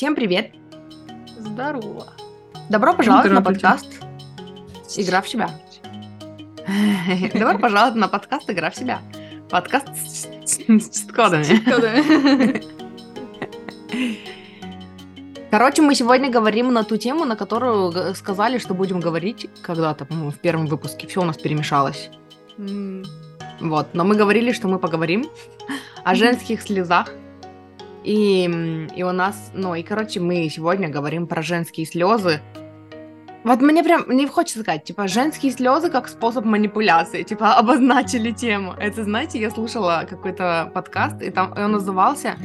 Всем привет! Здорово! Добро пожаловать на подкаст «Игра в себя». Добро пожаловать на подкаст «Игра в себя». Подкаст с кодами. Короче, мы сегодня говорим на ту тему, на которую сказали, что будем говорить когда-то, по-моему, в первом выпуске. Все у нас перемешалось. Вот, но мы говорили, что мы поговорим о женских слезах. И, и у нас, ну, и, короче, мы сегодня говорим про женские слезы. Вот мне прям, не хочется сказать, типа, женские слезы как способ манипуляции, типа, обозначили тему. Это, знаете, я слушала какой-то подкаст, и там и он назывался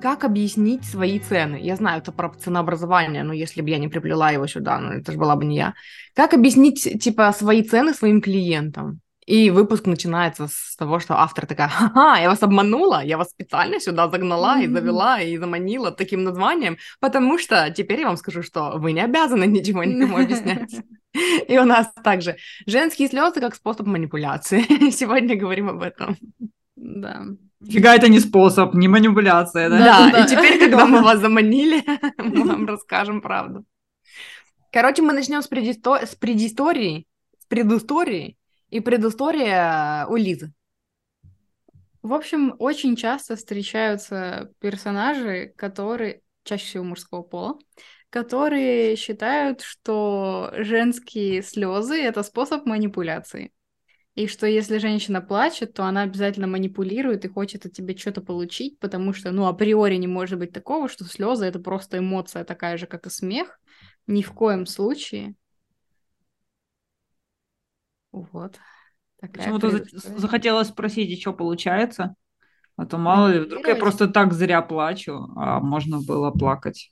«Как объяснить свои цены». Я знаю, это про ценообразование, но если бы я не приплела его сюда, ну, это же была бы не я. Как объяснить, типа, свои цены своим клиентам? И выпуск начинается с того, что автор такая, ха-ха, я вас обманула, я вас специально сюда загнала и завела и заманила таким названием, потому что теперь я вам скажу, что вы не обязаны ничего никому объяснять. И у нас также женские слезы как способ манипуляции. Сегодня говорим об этом. Да. Фига это не способ, не манипуляция, да? Да, да. и теперь, когда мы вас заманили, мы вам расскажем правду. Короче, мы начнем с, предисто... с предыстории, с предыстории, и предыстория у Лизы. В общем, очень часто встречаются персонажи, которые, чаще всего мужского пола, которые считают, что женские слезы это способ манипуляции. И что если женщина плачет, то она обязательно манипулирует и хочет от тебя что-то получить, потому что, ну, априори не может быть такого, что слезы это просто эмоция такая же, как и смех. Ни в коем случае. Вот. Почему-то захотелось спросить, и что получается. А то мало ли, вдруг я просто так зря плачу, а можно было плакать.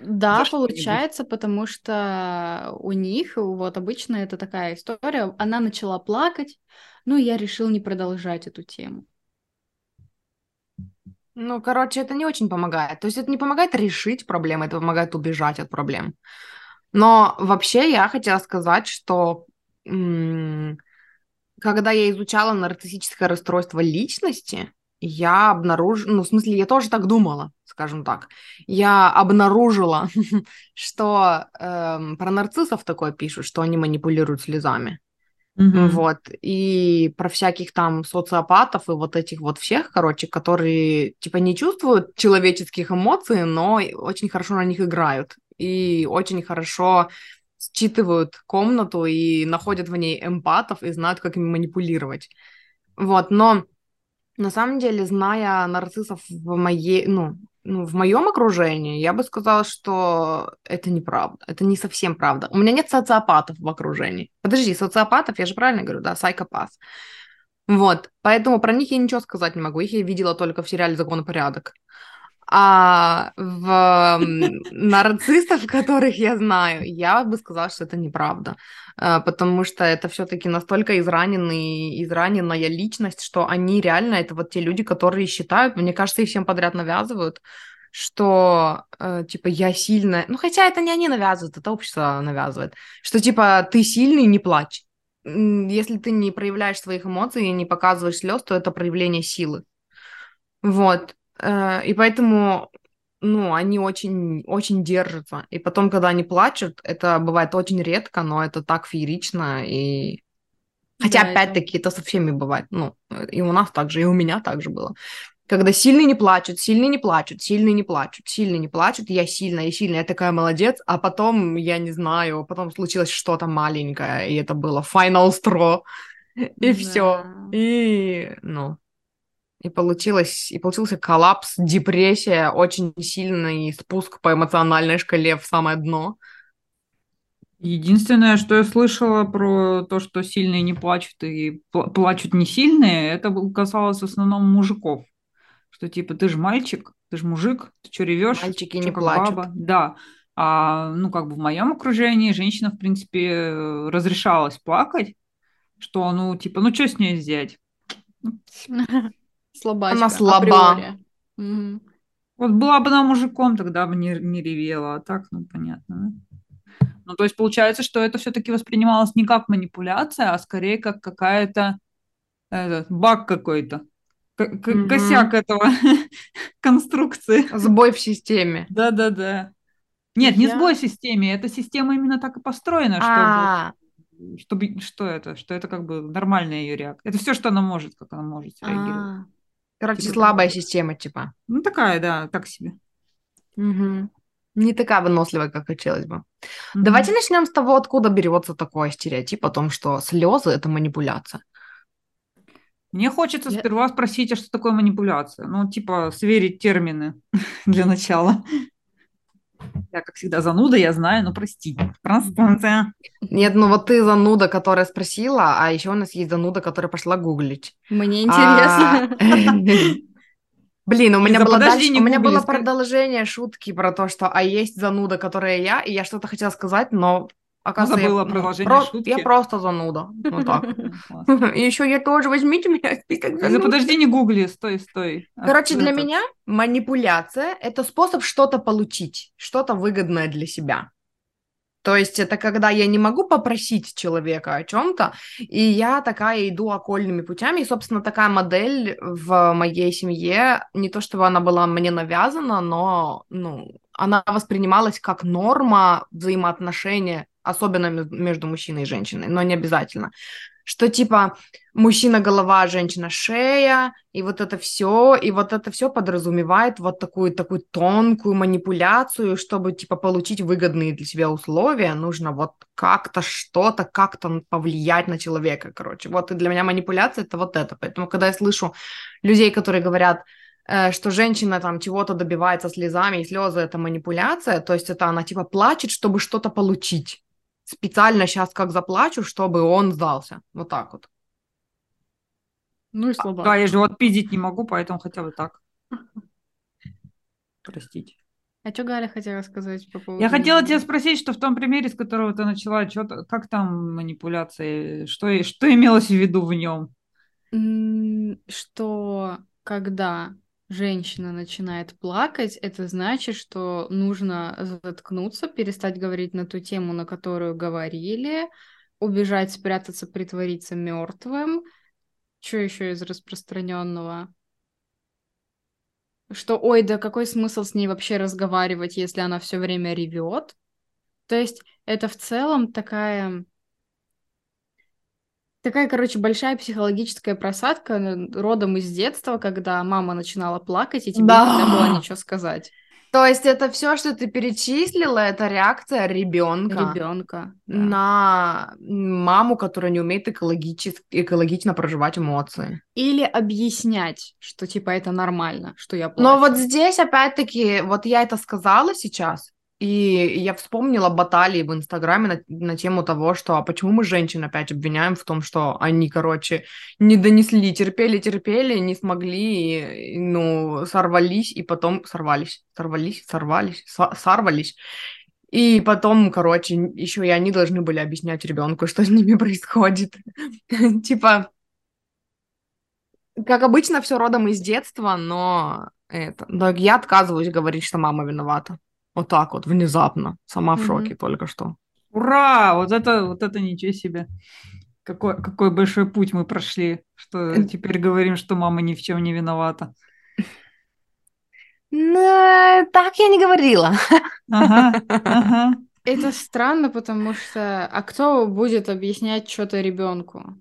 Да, получается, потому что у них, вот обычно это такая история, она начала плакать, ну, я решил не продолжать эту тему. Ну, короче, это не очень помогает. То есть это не помогает решить проблемы, это помогает убежать от проблем. Но вообще я хотела сказать, что когда я изучала нарциссическое расстройство личности, я обнаружила, ну, в смысле, я тоже так думала, скажем так. Я обнаружила, что эм, про нарциссов такое пишут, что они манипулируют слезами. Mm-hmm. Вот. И про всяких там социопатов и вот этих вот всех, короче, которые типа не чувствуют человеческих эмоций, но очень хорошо на них играют. И очень хорошо считывают комнату и находят в ней эмпатов и знают, как ими манипулировать. Вот, но на самом деле, зная нарциссов в моей, ну, ну, в моем окружении, я бы сказала, что это неправда. Это не совсем правда. У меня нет социопатов в окружении. Подожди, социопатов, я же правильно говорю, да, сайкопат. Вот, поэтому про них я ничего сказать не могу. Их я видела только в сериале «Закон и порядок». А в нарциссов, которых я знаю, я бы сказала, что это неправда. А, потому что это все-таки настолько израненный, израненная личность, что они реально, это вот те люди, которые считают, мне кажется, их всем подряд навязывают, что, э, типа, я сильная. Ну, хотя это не они навязывают, это общество навязывает. Что, типа, ты сильный, не плачь. Если ты не проявляешь своих эмоций и не показываешь слез, то это проявление силы. Вот. Э, и поэтому, ну, они очень, очень держатся. И потом, когда они плачут, это бывает очень редко, но это так феерично. И... Хотя, да, опять-таки, это... это со всеми бывает. Ну, и у нас так же, и у меня так же было. Когда сильные не плачут, сильные не плачут, сильные не плачут, сильные не плачут, я сильная, я сильная, я такая молодец, а потом, я не знаю, потом случилось что-то маленькое, и это было final straw, и да. все. И, ну, и получилось, и получился коллапс, депрессия, очень сильный спуск по эмоциональной шкале в самое дно. Единственное, что я слышала про то, что сильные не плачут и плачут не сильные, это касалось в основном мужиков. Что типа ты же мальчик, ты же мужик, ты что ревешь? Мальчики не плачут. Баба? Да. А, ну, как бы в моем окружении женщина, в принципе, разрешалась плакать, что, ну, типа, ну, что с ней сделать? Слабачка. Она слаба. Угу. Вот была бы она мужиком, тогда бы не, не ревела, а так, ну, понятно, да? Ну, то есть получается, что это все-таки воспринималось не как манипуляция, а скорее как какая-то этот, баг какой-то. К-. Косяк этого конструкции. Сбой в системе. Да-да-да. Нет, не сбой в системе, эта система именно так и построена, чтобы, А, чтобы что это, что это как бы нормальная ее реакция. Это все, что она может, как она может реагировать. а. Короче, Типа слабая система, типа. Ну такая, да, так себе. Мгм. Не такая выносливая, как хотелось бы. Мгм. Давайте начнем с того, откуда берется такой стереотип о том, что слезы это манипуляция. Мне хочется Я- сперва спросить, а что такое манипуляция? Ну, типа, сверить термины для начала. Я, как всегда, зануда, я знаю, но прости. Простите. Нет, ну вот ты зануда, которая спросила, а еще у нас есть зануда, которая пошла гуглить. Мне А, интересно. Блин, у меня было дальше, у меня было продолжение шутки про то, что а есть зануда, которая я, и я что-то хотела сказать, но оказывается, я, забыла ну, продолжение про- шутки. я просто зануда. Вот так. И еще я тоже возьмите меня в список Лиза, зануд. подожди, не гугли, стой, стой. Короче, для меня манипуляция – это способ что-то получить, что-то выгодное для себя. То есть это когда я не могу попросить человека о чем-то, и я такая иду окольными путями. И, собственно, такая модель в моей семье, не то чтобы она была мне навязана, но ну, она воспринималась как норма взаимоотношения, особенно ме- между мужчиной и женщиной, но не обязательно. Что типа мужчина голова, женщина шея, и вот это все, и вот это все подразумевает вот такую такую тонкую манипуляцию, чтобы типа получить выгодные для себя условия, нужно вот как-то что-то, как-то повлиять на человека, короче. Вот и для меня манипуляция это вот это. Поэтому когда я слышу людей, которые говорят, э, что женщина там чего-то добивается слезами, и слезы это манипуляция, то есть это она типа плачет, чтобы что-то получить. Специально сейчас как заплачу, чтобы он сдался. Вот так вот. Ну и Да, слабо. я же вот пиздить не могу, поэтому хотя бы так. Простите. А что Галя хотела сказать по поводу... Я хотела тебя спросить, что в том примере, с которого ты начала, что как там манипуляции, что, что имелось в виду в нем? Что когда женщина начинает плакать, это значит, что нужно заткнуться, перестать говорить на ту тему, на которую говорили, убежать, спрятаться, притвориться мертвым. Что еще из распространенного? Что, ой, да какой смысл с ней вообще разговаривать, если она все время ревет? То есть это в целом такая Такая, короче, большая психологическая просадка родом из детства, когда мама начинала плакать, и тебе Да. нельзя было ничего сказать. То есть это все, что ты перечислила, это реакция ребенка Ребенка. на маму, которая не умеет экологичес- экологично проживать эмоции. Или объяснять, что типа это нормально, что я плачу. Но вот здесь опять-таки, вот я это сказала сейчас, и я вспомнила баталии в Инстаграме на, на тему того, что а почему мы женщин опять обвиняем в том, что они, короче, не донесли, терпели, терпели, не смогли, и, ну, сорвались, и потом сорвались, сорвались, сорвались, со- сорвались. И потом, короче, еще и они должны были объяснять ребенку, что с ними происходит. Типа, как обычно, все родом из детства, но это, да, я отказываюсь говорить, что мама виновата. Вот так вот, внезапно. Сама в шоке только что. Ура! Вот это, вот это ничего себе. Какой, какой большой путь мы прошли, что теперь говорим, что мама ни в чем не виновата. Ну, так я не говорила. Ага, ага. Это странно, потому что... А кто будет объяснять что-то ребенку?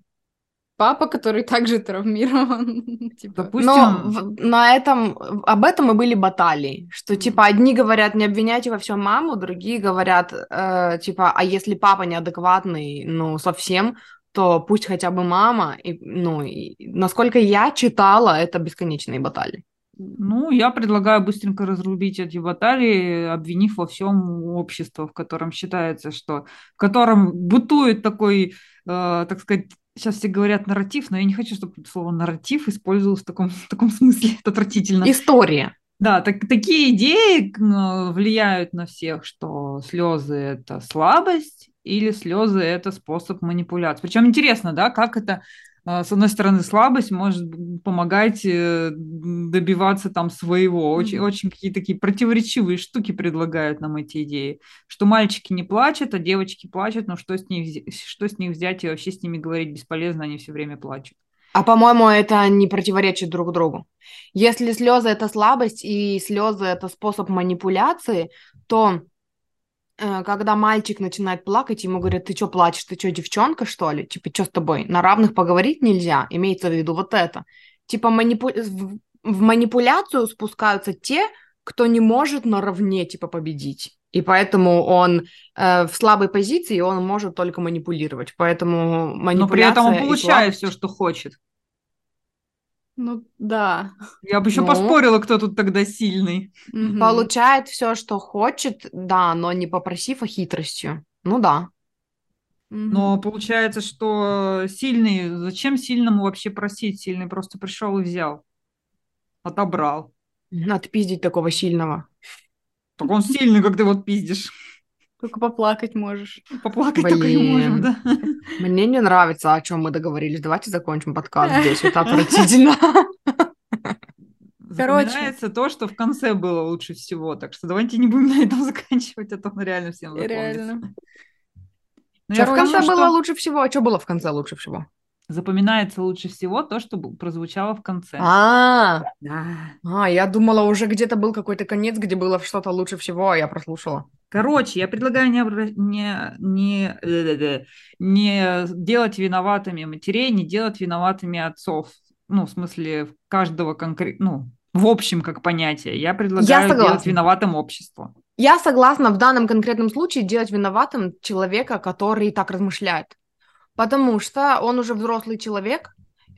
Папа, который также травмирован. Типа, Допустим, Но на этом, об этом и были баталии, что типа одни говорят не обвиняйте во всем маму, другие говорят э, типа а если папа неадекватный, ну совсем, то пусть хотя бы мама. И, ну и, насколько я читала, это бесконечные баталии. Ну, я предлагаю быстренько разрубить эти баталии, обвинив во всем общество, в котором считается, что в котором бытует такой, э, так сказать, сейчас все говорят нарратив, но я не хочу, чтобы слово нарратив использовалось в таком, в таком смысле. Это отвратительно. История. Да, так, такие идеи влияют на всех, что слезы это слабость или слезы это способ манипуляции. Причем интересно, да, как это с одной стороны слабость может помогать э, добиваться там своего. Очень, Мгм. очень какие-то такие противоречивые штуки предлагают нам эти идеи, что мальчики не плачут, а девочки плачут, но что с них, что с них взять и вообще с ними говорить бесполезно, они все время плачут. А по-моему, это не противоречит друг другу. Если слезы это слабость и слезы это способ манипуляции, то когда мальчик начинает плакать, ему говорят, ты что плачешь, ты что, девчонка, что ли? Типа, что с тобой? На равных поговорить нельзя, имеется в виду вот это. Типа, манипу... в манипуляцию спускаются те, кто не может наравне, типа, победить. И поэтому он э, в слабой позиции, он может только манипулировать. Поэтому манипуляция... Но при этом он получает слабость... все, что хочет. Ну да. Я бы еще ну, поспорила, кто тут тогда сильный. Угу. Получает все, что хочет, да, но не попросив, а хитростью. Ну да. Но получается, что сильный, зачем сильному вообще просить? Сильный просто пришел и взял, отобрал. Надо пиздить такого сильного. Так он сильный, как ты вот пиздишь. Только поплакать можешь. Поплакать Блин. только и можем, да. Мне не нравится, о чем мы договорились. Давайте закончим подкаст здесь. Это отвратительно. Короче. то, что в конце было лучше всего. Так что давайте не будем на этом заканчивать, а то мы реально всем запомнится. Реально. Ну, что в конце что... было лучше всего? А что было в конце лучше всего? Запоминается лучше всего то, что прозвучало в конце. А, а, я думала, уже где-то был какой-то конец, где было что-то лучше всего, а я прослушала. Короче, я предлагаю не, не, не, э, не делать виноватыми матерей, не делать виноватыми отцов. Ну, в смысле, каждого конкретно, ну, в общем, как понятие. Я предлагаю я делать виноватым общество. Я согласна в данном конкретном случае делать виноватым человека, который так размышляет. Потому что он уже взрослый человек,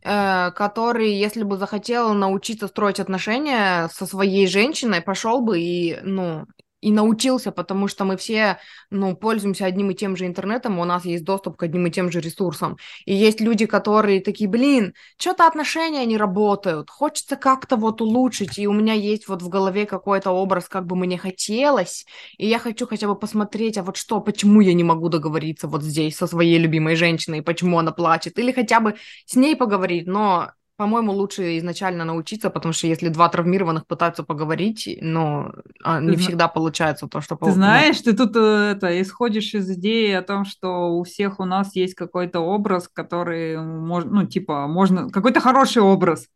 э, который, если бы захотел научиться строить отношения со своей женщиной, пошел бы и, ну, и научился, потому что мы все, ну, пользуемся одним и тем же интернетом, у нас есть доступ к одним и тем же ресурсам. И есть люди, которые такие, блин, что-то отношения не работают, хочется как-то вот улучшить, и у меня есть вот в голове какой-то образ, как бы мне хотелось, и я хочу хотя бы посмотреть, а вот что, почему я не могу договориться вот здесь со своей любимой женщиной, почему она плачет, или хотя бы с ней поговорить, но по-моему, лучше изначально научиться, потому что если два травмированных пытаются поговорить, но а, не ты всегда получается то, что... Ты знаешь, ты тут э, это, исходишь из идеи о том, что у всех у нас есть какой-то образ, который, можно, ну, типа, можно... Какой-то хороший образ.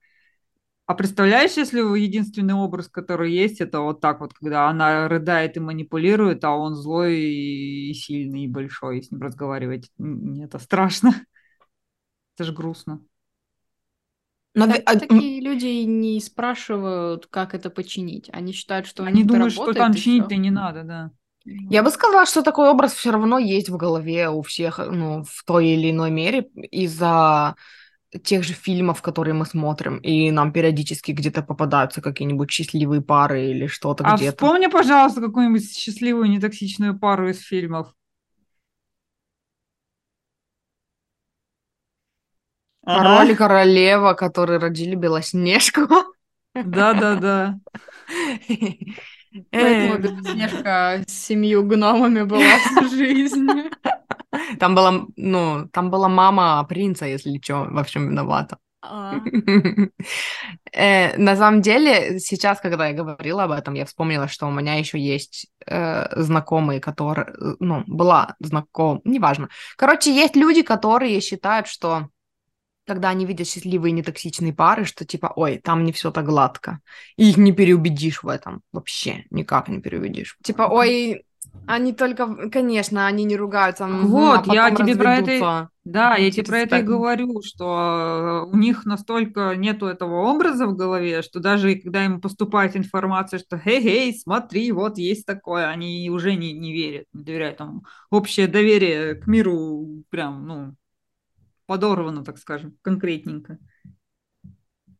А представляешь, если единственный образ, который есть, это вот так вот, когда она рыдает и манипулирует, а он злой и сильный, и большой, и с ним разговаривать. Это страшно. Это же грустно. Но так, а, такие люди не спрашивают, как это починить. Они считают, что они думают, что там чинить-то не надо, да. Я бы сказала, что такой образ все равно есть в голове у всех, ну, в той или иной мере из-за тех же фильмов, которые мы смотрим, и нам периодически где-то попадаются какие-нибудь счастливые пары или что-то а где-то. вспомни, пожалуйста, какую-нибудь счастливую нетоксичную пару из фильмов. Король и королева, которые родили Белоснежку. Да-да-да. Поэтому Белоснежка с семью гномами была всю жизнь. Там была, ну, там была мама принца, если что, во всем виновата. А. Э, на самом деле, сейчас, когда я говорила об этом, я вспомнила, что у меня еще есть э, знакомые, которые, ну, была знаком, неважно. Короче, есть люди, которые считают, что когда они видят счастливые нетоксичные пары, что типа, ой, там не все так гладко. И их не переубедишь в этом. Вообще никак не переубедишь. Типа, ой, они только, конечно, они не ругаются. Вот, а я тебе про это... Да, я тебе про это и говорю, что у них настолько нету этого образа в голове, что даже когда им поступает информация, что «Хей-хей, смотри, вот есть такое», они уже не, не верят, не доверяют. Там общее доверие к миру прям, ну, подорвано, так скажем, конкретненько.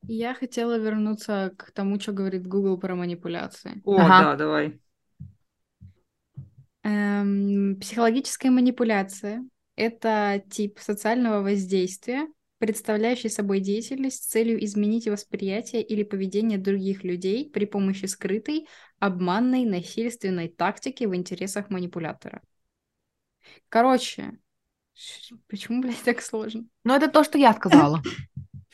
Я хотела вернуться к тому, что говорит Google про манипуляции. О, ага. да, давай. Эм, психологическая манипуляция — это тип социального воздействия, представляющий собой деятельность с целью изменить восприятие или поведение других людей при помощи скрытой, обманной, насильственной тактики в интересах манипулятора. Короче, Почему, блядь, так сложно? Ну, это то, что я сказала.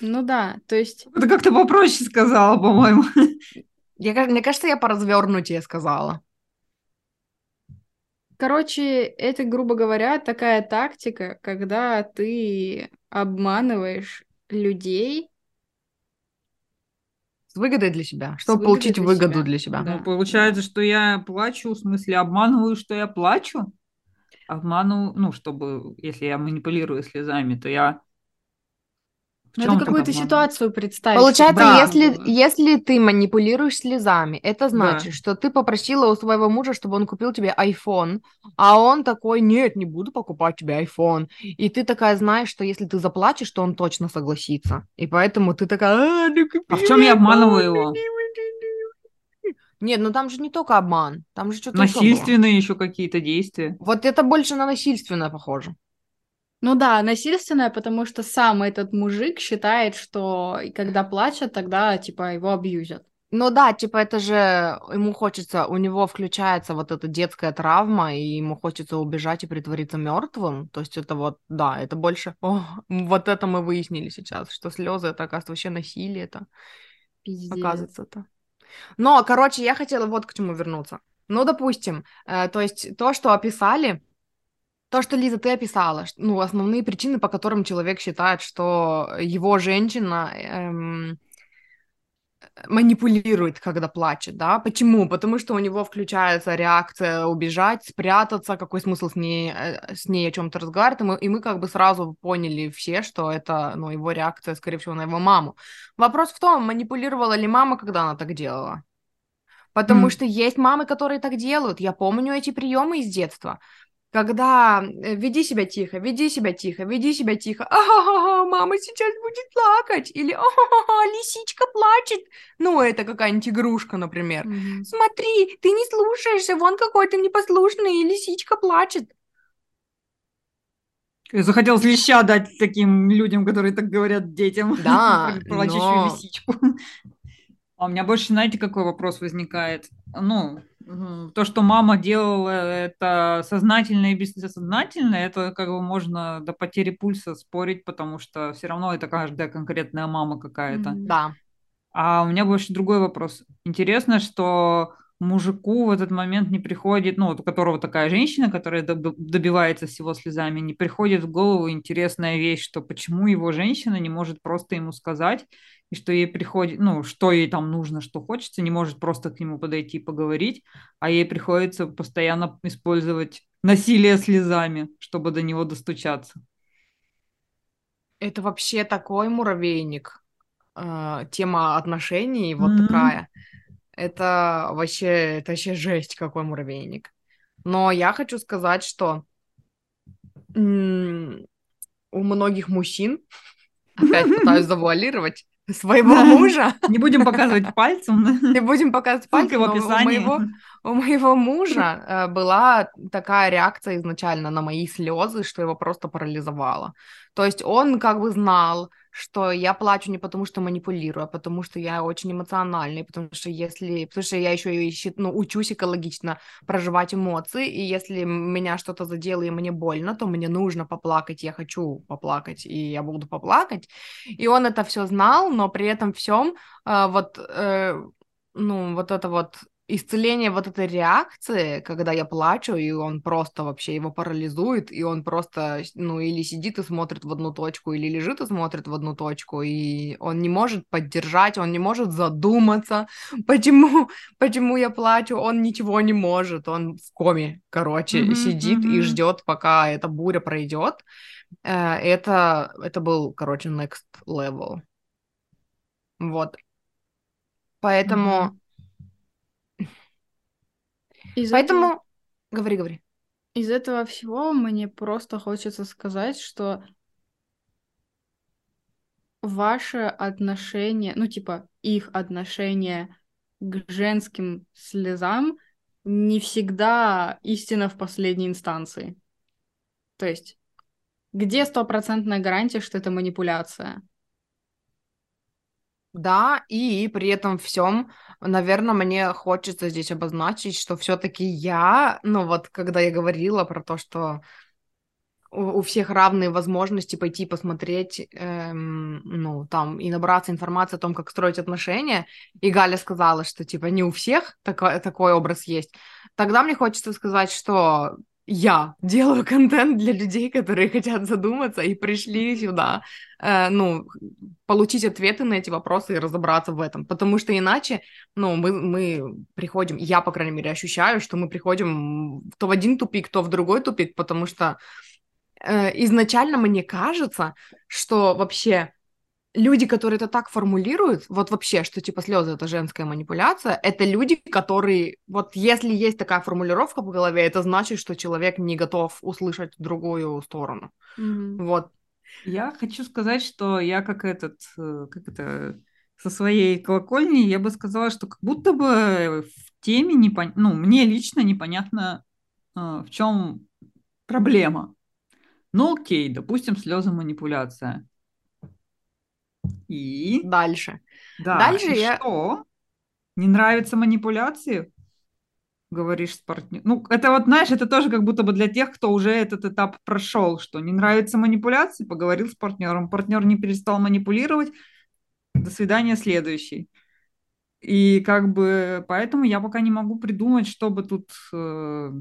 Ну да, то есть... Это как-то попроще сказала, по-моему. Я, мне кажется, я поразвернутее сказала. Короче, это, грубо говоря, такая тактика, когда ты обманываешь людей С выгодой для себя, чтобы выгодой получить для выгоду себя. для себя. Да. Ну, получается, что я плачу, в смысле, обманываю, что я плачу? Обманываю, ну, чтобы, если я манипулирую слезами, то я... В Ну, это какую-то ситуацию представить. Получается, Да. если, если ты манипулируешь слезами, это значит, Да. что ты попросила у своего мужа, чтобы он купил тебе iPhone, а он такой, нет, не буду покупать тебе iPhone. И ты такая знаешь, что если ты заплачешь, то он точно согласится. И поэтому ты такая, а, ну купи А в чем я обманываю его? Нет, ну там же не только обман, там же что-то. Насильственные еще какие-то действия. Вот это больше на насильственное похоже. Ну да, насильственное, потому что сам этот мужик считает, что и когда плачет, тогда типа его абьюзят. Ну да, типа это же ему хочется, у него включается вот эта детская травма, и ему хочется убежать и притвориться мертвым. То есть это вот, да, это больше... О, вот это мы выяснили сейчас, что слезы это, оказывается, вообще насилие это, Пиздец. Но, короче, я хотела вот к чему вернуться. Ну, допустим, э, то есть то, что описали, то, что, Лиза, ты описала, ну, основные причины, по которым человек считает, что его женщина эм, манипулирует, когда плачет, да? Почему? Потому что у него включается реакция убежать, спрятаться, какой смысл с ней, э, с ней о чем-то разговаривать, и мы, как бы сразу поняли все, что это, ну, его реакция, скорее всего, на его маму. Вопрос в том, манипулировала ли мама, когда она так делала? Потому М. что есть мамы, которые так делают. Я помню эти приемы из детства. Когда э, веди себя тихо, веди себя тихо, веди себя тихо. А-ха-ха, мама сейчас будет плакать. Или а-ха-ха, лисичка плачет. Ну, это какая-нибудь игрушка, например. Мгм. Смотри, ты не слушаешься, вон какой ты непослушный, и лисичка плачет. Захотелось леща дать таким людям, которые так говорят детям. Да, плачущую но- лисичку. А у меня больше, знаете, какой вопрос возникает? Ну, то, что мама делала это сознательно и бессознательно, это как бы можно до потери пульса спорить, потому что все равно это каждая конкретная мама какая-то. Да. А у меня больше другой вопрос. Интересно, что мужику в этот момент не приходит, ну, вот у которого такая женщина, которая доб- добивается всего слезами, не приходит в голову интересная вещь, что почему его женщина не может просто ему сказать, и что ей приходит, ну, что ей там нужно, что хочется, не может просто к нему подойти и поговорить, а ей приходится постоянно использовать насилие слезами, чтобы до него достучаться. Это вообще такой муравейник. э, тема отношений вот Мгм. такая. Это вообще, это вообще жесть, какой муравейник. Но я хочу сказать, что у многих мужчин, опять пытаюсь завуалировать, своего Да. мужа, Не будем показывать пальцем. не будем показывать пальцем, в но у описании. моего, у моего мужа э, была такая реакция изначально на мои слезы, что его просто парализовало. То есть он как бы знал, что я плачу не потому, что манипулирую, а потому что я очень эмоциональный, потому что если, потому что я еще и ну, учусь экологично проживать эмоции, и если меня что-то задело и мне больно, то мне нужно поплакать, я хочу поплакать, и я буду поплакать. И он это все знал, но при этом всем вот, э, ну, вот это вот исцеление вот этой реакции, когда я плачу, и он просто вообще его парализует, и он просто, ну, или сидит и смотрит в одну точку, или лежит и смотрит в одну точку, и он не может поддержать, он не может задуматься, почему, почему я плачу, он ничего не может, он в коме, короче, Мгм, сидит и мгм. ждет, пока эта буря пройдет. Э, Это, это был, короче, next level. Вот. Поэтому, Мгм. Из этого, поэтому, говори, говори. из этого всего мне просто хочется сказать, что ваше отношение, ну, типа, их отношение к женским слезам не всегда истина в последней инстанции. То есть, где стопроцентная гарантия, что это манипуляция? Да, и при этом всем, наверное, мне хочется здесь обозначить, что все-таки я, ну вот, когда я говорила про то, что у, всех равные возможности пойти посмотреть, эм, ну, там, и набраться информации о том, как строить отношения, и Галя сказала, что, типа, не у всех такой, такой образ есть, тогда мне хочется сказать, что я делаю контент для людей, которые хотят задуматься и пришли сюда, э, ну, получить ответы на эти вопросы и разобраться в этом. Потому что иначе, ну, мы, мы приходим, я, по крайней мере, ощущаю, что мы приходим то в один тупик, то в другой тупик, потому что э, изначально мне кажется, что вообще люди, которые это так формулируют, вот вообще, что типа слезы это женская манипуляция, это люди, которые, вот если есть такая формулировка в голове, это значит, что человек не готов услышать другую сторону. Mm-hmm. Вот. Я хочу сказать, что я как этот, э, как это, со своей колокольни, я бы сказала, что как будто бы в теме, непон... ну, мне лично непонятно, э, в чем проблема. Ну окей, допустим, слезы манипуляция. И? Дальше. Да, Дальше и я... что? Не нравятся манипуляции? Говоришь с партнером. Ну, это вот, знаешь, это тоже как будто бы для тех, кто уже этот этап прошел, что не нравятся манипуляции, поговорил с партнером. Партнер не перестал манипулировать. До свидания, следующий. И как бы поэтому я пока не могу придумать, чтобы тут, э,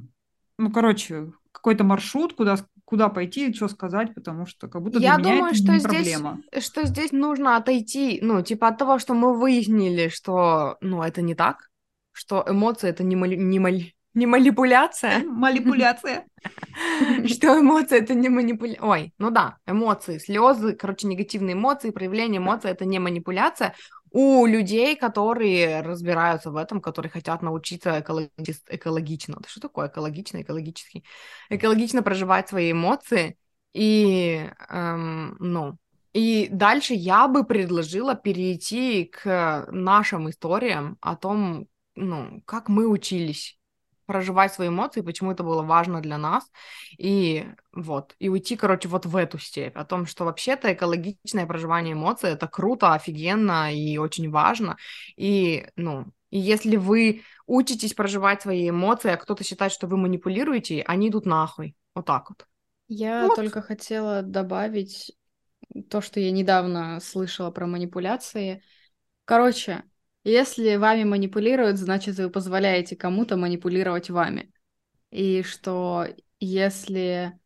ну, короче, какой-то маршрут, куда куда пойти, что сказать, потому что как будто для Я меня думаю, это что не здесь, проблема. что здесь нужно отойти, ну, типа от того, что мы выяснили, что, ну, это не так, что эмоции это не, мали, не, мали, не манипуляция. Манипуляция. Что эмоции это не манипуляция. Ой, ну да, эмоции, слезы, короче, негативные эмоции, проявление эмоций это не манипуляция у людей, которые разбираются в этом, которые хотят научиться экологи... экологично. Что такое экологично, экологически? Экологично проживать свои эмоции. И, эм, ну, и дальше я бы предложила перейти к нашим историям о том, ну, как мы учились проживать свои эмоции, почему это было важно для нас, и вот, и уйти, короче, вот в эту степь, о том, что вообще-то экологичное проживание эмоций — это круто, офигенно и очень важно, и, ну, и если вы учитесь проживать свои эмоции, а кто-то считает, что вы манипулируете, они идут нахуй, вот так вот. Я вот. только хотела добавить то, что я недавно слышала про манипуляции. Короче, если вами манипулируют, значит, вы позволяете кому-то манипулировать вами. И что если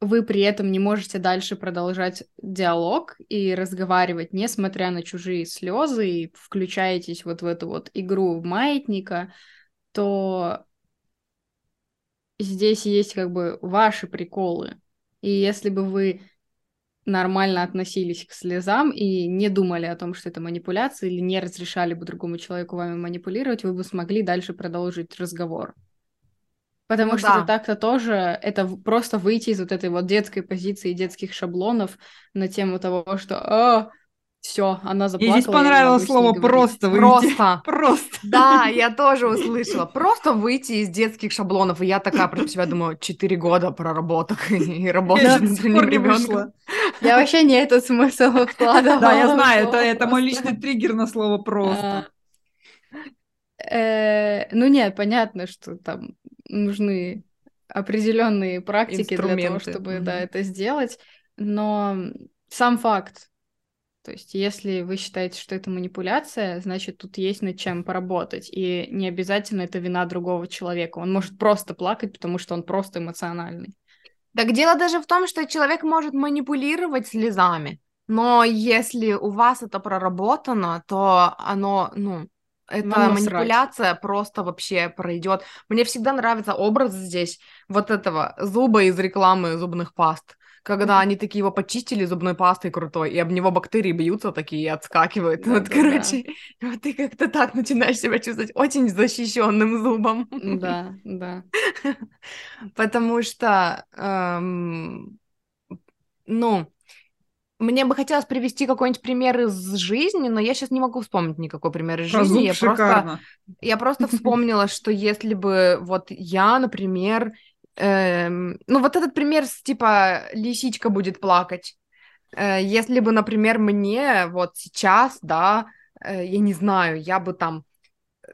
вы при этом не можете дальше продолжать диалог и разговаривать, несмотря на чужие слезы, и включаетесь вот в эту вот игру маятника, то здесь есть как бы ваши приколы. И если бы вы нормально относились к слезам и не думали о том, что это манипуляция, или не разрешали бы другому человеку вами манипулировать, вы бы смогли дальше продолжить разговор. Потому ну, что да. это так-то тоже, это просто выйти из вот этой вот детской позиции, детских шаблонов на тему того, что «А, все, она заплакала. Мне здесь понравилось слово «просто» выйти. Просто. Просто. Да, я тоже услышала. Просто выйти из детских шаблонов. И я такая про себя думаю, четыре года проработок и работать с ребенком. Я вообще не этот смысл вкладывала. Да, я знаю, это, это мой личный триггер на слово «просто». Э, ну нет, понятно, что там нужны определенные практики для того, чтобы да, это сделать, но сам факт, то есть, если вы считаете, что это манипуляция, значит, тут есть над чем поработать. И не обязательно это вина другого человека. Он может просто плакать, потому что он просто эмоциональный. Так дело даже в том, что человек может манипулировать слезами. Но если у вас это проработано, то оно, ну, эта Нам манипуляция срать. просто вообще пройдет. Мне всегда нравится образ здесь вот этого зуба из рекламы зубных паст когда они такие его почистили зубной пастой крутой, и об него бактерии бьются такие и отскакивают. Да, вот, да, короче, да. вот ты как-то так начинаешь себя чувствовать очень защищенным зубом. Да, да. Потому что, эм, ну, мне бы хотелось привести какой-нибудь пример из жизни, но я сейчас не могу вспомнить никакой пример из жизни. Я просто, я просто вспомнила, что если бы вот я, например, Эм, ну, вот этот пример с типа лисичка будет плакать. Э, если бы, например, мне вот сейчас, да, э, я не знаю, я бы там... Э,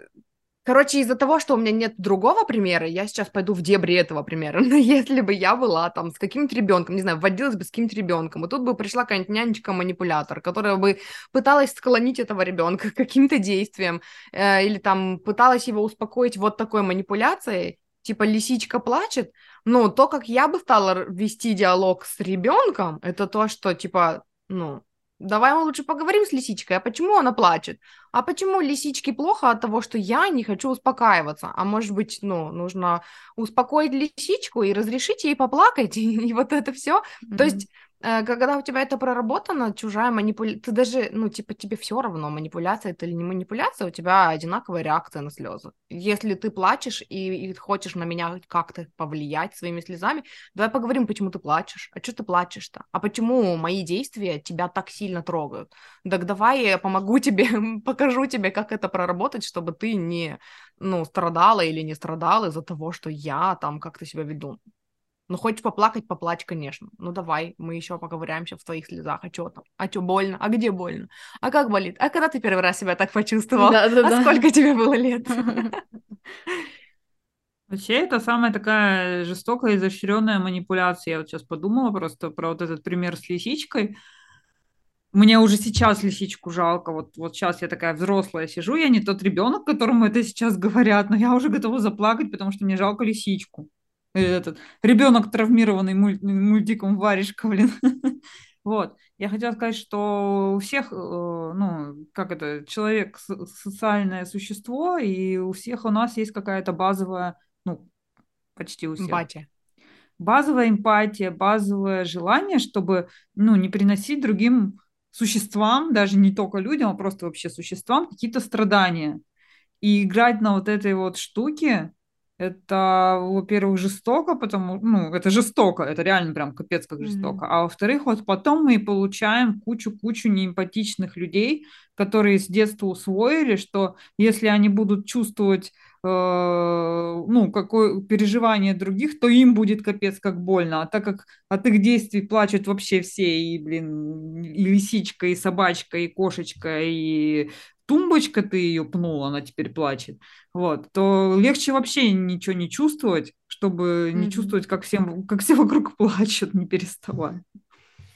короче, из-за того, что у меня нет другого примера, я сейчас пойду в дебри этого примера. Но если бы я была там с каким-то ребенком, не знаю, водилась бы с каким-то ребенком, и тут бы пришла какая-нибудь нянечка-манипулятор, которая бы пыталась склонить этого ребенка каким-то действием, э, или там пыталась его успокоить вот такой манипуляцией, типа лисичка плачет, ну, то, как я бы стала вести диалог с ребенком, это то, что, типа, ну, давай мы лучше поговорим с лисичкой, а почему она плачет? А почему лисичке плохо от того, что я не хочу успокаиваться? А может быть, ну, нужно успокоить лисичку и разрешить ей поплакать, и, и вот это все. Mm-hmm. То есть когда у тебя это проработано, чужая манипуляция, ты даже, ну, типа, тебе все равно, манипуляция это или не манипуляция, у тебя одинаковая реакция на слезы. Если ты плачешь и, и хочешь на меня как-то повлиять своими слезами, давай поговорим, почему ты плачешь. А что ты плачешь-то? А почему мои действия тебя так сильно трогают? Так давай я помогу тебе, покажу тебе, как это проработать, чтобы ты не, ну, страдала или не страдала из-за того, что я там как-то себя веду. Ну, хочешь поплакать, поплачь, конечно. Ну, давай, мы еще поковыряемся в твоих слезах. А что там? А что, больно? А где больно? А как болит? А когда ты первый раз себя так почувствовал? Да, да, а да. сколько тебе было лет? Вообще, это самая такая жестокая, изощренная манипуляция. Я вот сейчас подумала просто про вот этот пример с лисичкой. Мне уже сейчас лисичку жалко. Вот, вот сейчас я такая взрослая сижу, я не тот ребенок, которому это сейчас говорят, но я уже готова заплакать, потому что мне жалко лисичку этот ребенок травмированный муль, мультиком варежка, блин. Вот. Я хотела сказать, что у всех, э, ну, как это, человек социальное существо, и у всех у нас есть какая-то базовая, ну, почти у всех. Эмпатия. Базовая эмпатия, базовое желание, чтобы, ну, не приносить другим существам, даже не только людям, а просто вообще существам, какие-то страдания. И играть на вот этой вот штуке, это, во-первых, жестоко, потому, ну, это жестоко, это реально прям капец как жестоко. Mm-hmm. А во-вторых, вот потом мы получаем кучу-кучу неэмпатичных людей, которые с детства усвоили, что если они будут чувствовать э, ну, какое переживание других, то им будет капец как больно. А так как от их действий плачут вообще все, и, блин, и лисичка, и собачка, и кошечка, и тумбочка, ты ее пнула, она теперь плачет, вот, то легче вообще ничего не чувствовать, чтобы не mm-hmm. чувствовать, как, всем, как все вокруг плачут, не переставая.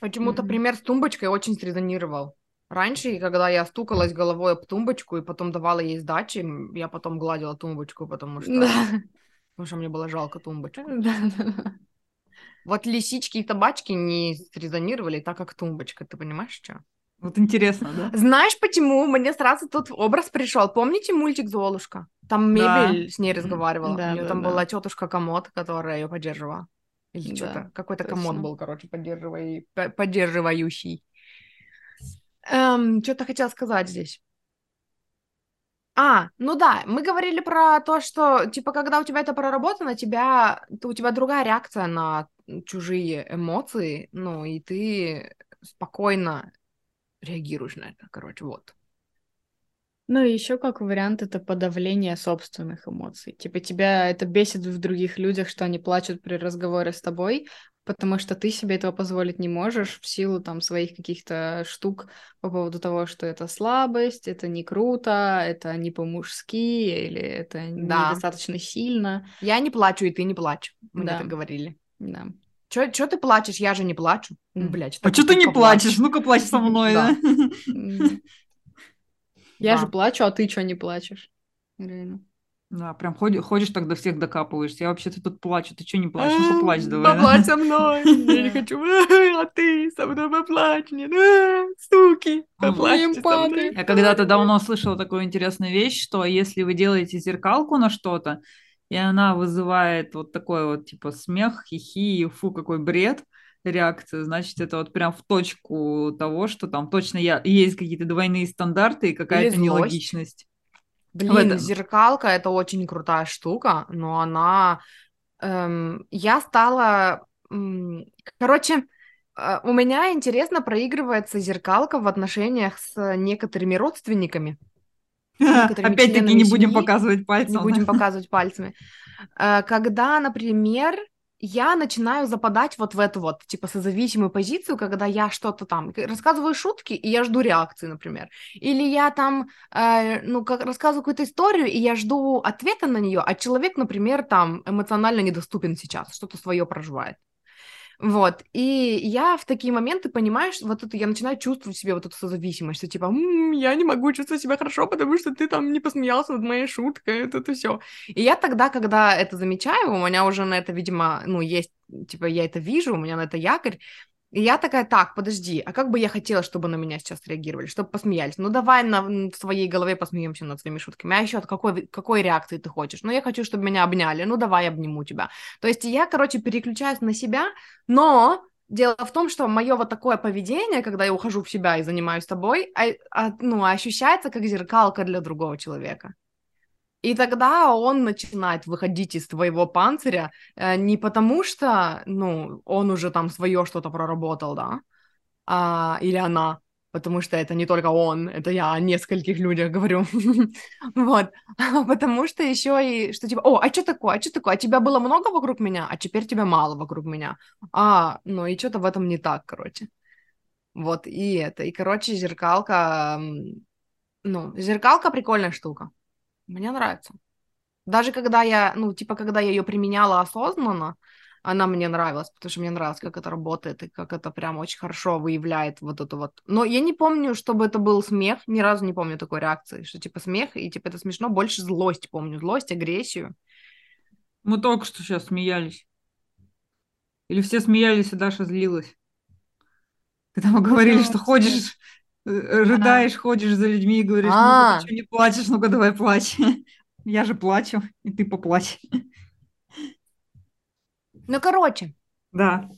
Почему-то mm-hmm. пример с тумбочкой очень срезонировал. Раньше, когда я стукалась головой об тумбочку и потом давала ей сдачи, я потом гладила тумбочку, потому что, да. потому что мне было жалко тумбочку. Да, да. Вот лисички и табачки не срезонировали так, как тумбочка, ты понимаешь, что? Вот интересно, да? Знаешь, почему? Мне сразу тут образ пришел. Помните мультик Золушка? Там мебель да. с ней разговаривала. Да, У нее да, там да. была тетушка комод, которая ее поддерживала. Или да, что-то. Какой-то комод был, короче, поддерживай... поддерживающий. Эм, что-то хотела сказать здесь. А, ну да, мы говорили про то, что, типа, когда у тебя это проработано, тебя, у тебя другая реакция на чужие эмоции, ну, и ты спокойно реагируешь на это, короче, вот. Ну и еще как вариант это подавление собственных эмоций. Типа тебя это бесит в других людях, что они плачут при разговоре с тобой, потому что ты себе этого позволить не можешь в силу там своих каких-то штук по поводу того, что это слабость, это не круто, это не по-мужски или это да. недостаточно сильно. Я не плачу, и ты не плачь. Мы да. так говорили. Да. Чё ты плачешь? Я же не плачу. Блядь, а что ты не плачешь? Ну-ка, плачь со мной, да? Я же плачу, а ты что не плачешь? Реально. Да, прям ходишь, ходишь тогда всех докапываешься. Я вообще-то тут плачу, ты что не плачешь? Ну, поплачь давай. Поплачь со мной, я не хочу. А ты со мной поплачь, нет, суки, поплачьте со мной. Я когда-то давно слышала такую интересную вещь, что если вы делаете зеркалку на что-то, и она вызывает вот такой вот типа смех, хихи, фу, какой бред реакцию, значит, это вот прям в точку того, что там точно я, есть какие-то двойные стандарты и какая-то нелогичность. Блин, зеркалка это очень крутая штука, но она... Эм, я стала... Эм, короче, э, у меня интересно проигрывается зеркалка в отношениях с некоторыми родственниками. Опять-таки не будем показывать пальцем. Не будем показывать пальцами. Когда, например, я начинаю западать вот в эту вот, типа, созависимую позицию, когда я что-то там рассказываю шутки, и я жду реакции, например. Или я там, э, ну, как рассказываю какую-то историю, и я жду ответа на нее, а человек, например, там эмоционально недоступен сейчас, что-то свое проживает. Вот, и я в такие моменты, понимаешь, вот это я начинаю чувствовать себе вот эту созависимость, что типа, «М, я не могу чувствовать себя хорошо, потому что ты там не посмеялся над моей шуткой, это, это все. И я тогда, когда это замечаю, у меня уже на это, видимо, ну, есть, типа, я это вижу, у меня на это якорь, и я такая, так, подожди, а как бы я хотела, чтобы на меня сейчас реагировали, чтобы посмеялись? Ну, давай на, в своей голове посмеемся над своими шутками. А еще от какой, какой реакции ты хочешь? Ну, я хочу, чтобы меня обняли. Ну, давай обниму тебя. То есть я, короче, переключаюсь на себя, но Дело в том, что мое вот такое поведение, когда я ухожу в себя и занимаюсь тобой, а, а, ну, ощущается как зеркалка для другого человека. И тогда он начинает выходить из твоего панциря э, не потому, что, ну, он уже там свое что-то проработал, да, а, или она, потому что это не только он, это я о нескольких людях говорю, вот, потому что еще и, что типа, о, а что такое, а что такое, а тебя было много вокруг меня, а теперь тебя мало вокруг меня, а, ну и что-то в этом не так, короче, вот, и это, и, короче, зеркалка, ну, зеркалка прикольная штука, мне нравится. Даже когда я, ну, типа, когда я ее применяла осознанно, она мне нравилась, потому что мне нравилось, как это работает, и как это прям очень хорошо выявляет вот это вот. Но я не помню, чтобы это был смех, ни разу не помню такой реакции, что типа смех, и типа это смешно, больше злость помню, злость, агрессию. Мы только что сейчас смеялись. Или все смеялись, и Даша злилась. Когда мы говорили, что ходишь рыдаешь, ходишь за людьми и говоришь, ну А. ты что не плачешь, ну-ка давай плачь. Я же плачу, и ты поплачь. Ну, короче, Да.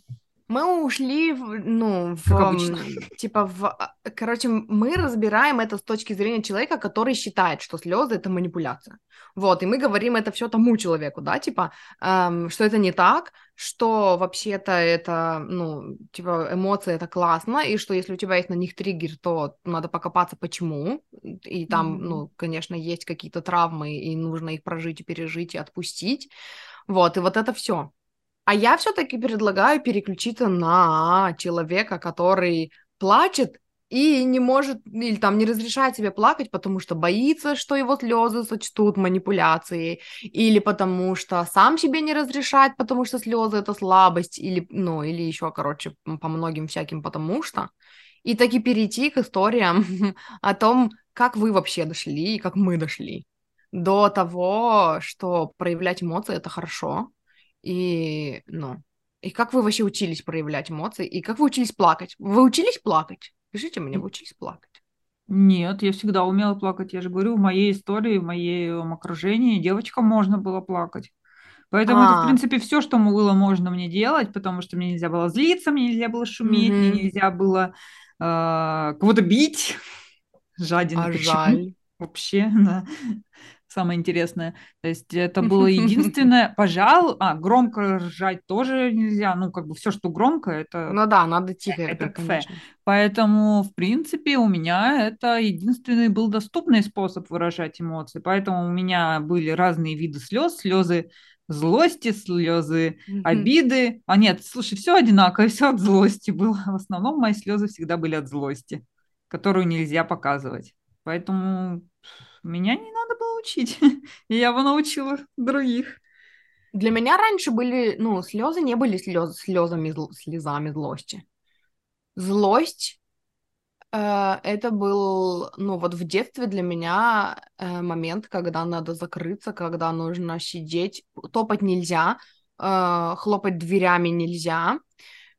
Мы ушли, в, ну, в, Как обычно. типа, в, а, короче, мы разбираем это с точки зрения человека, который считает, что слезы это манипуляция. Вот, и мы говорим это все тому человеку, да, типа, эм, что это не так, что вообще-то это, ну, типа, эмоции это классно, и что если у тебя есть на них триггер, то надо покопаться, почему, и там, Мгм. ну, конечно, есть какие-то травмы, и нужно их прожить и пережить и отпустить. Вот, и вот это все. А я все-таки предлагаю переключиться на человека, который плачет и не может, или там не разрешает себе плакать, потому что боится, что его слезы сочтут манипуляцией, или потому что сам себе не разрешает, потому что слезы это слабость, или, ну, или еще, короче, по многим всяким потому что. И таки перейти к историям о том, как вы вообще дошли и как мы дошли до того, что проявлять эмоции это хорошо, и, ну, и как вы вообще учились проявлять эмоции? И как вы учились плакать? Вы учились плакать? Скажите мне, вы учились плакать? Нет, я всегда умела плакать. Я же говорю, в моей истории, в моем окружении девочкам можно было плакать. Поэтому это, в А. принципе, все, что было можно мне делать, потому что мне нельзя было злиться, мне нельзя было шуметь, мне нельзя было э, кого-то бить. Жадина А причем. жаль. Вообще, да. Самое интересное. То есть это было единственное, пожалуй, а, громко ржать тоже нельзя. Ну, как бы все, что громко, это Ну да, надо тихо, это конечно. Поэтому, в принципе, у меня это единственный был доступный способ выражать эмоции. Поэтому у меня были разные виды слез, слезы злости, слезы обиды. А нет, слушай, все одинаково, все от злости было. В основном мои слезы всегда были от злости, которую нельзя показывать. Поэтому меня не надо было учить. И я бы научила других. Для меня раньше были, ну, слезы не были слез, слезами, зл- слезами злости. Злость э, это был, ну, вот в детстве для меня э, момент, когда надо закрыться, когда нужно сидеть, топать нельзя, э, хлопать дверями нельзя,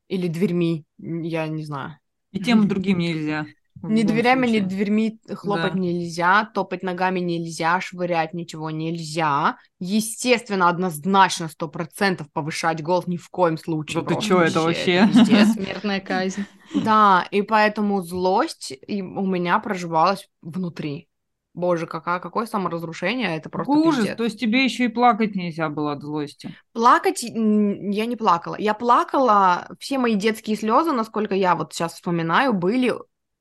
или дверьми, я не знаю. И тем и другим нельзя. Любом дверями, ни случае. дверьми хлопать Да. нельзя, топать ногами нельзя, швырять ничего нельзя. Естественно, однозначно, сто процентов повышать голос ни в коем случае. Да ты чё, это вообще? пиздец. Смертная казнь. Да, и поэтому злость у меня проживалась внутри. Боже, какая, какое саморазрушение, это просто ужас, пиздец. то есть тебе еще и плакать нельзя было от злости. Плакать я не плакала. Я плакала, все мои детские слезы, насколько я вот сейчас вспоминаю, были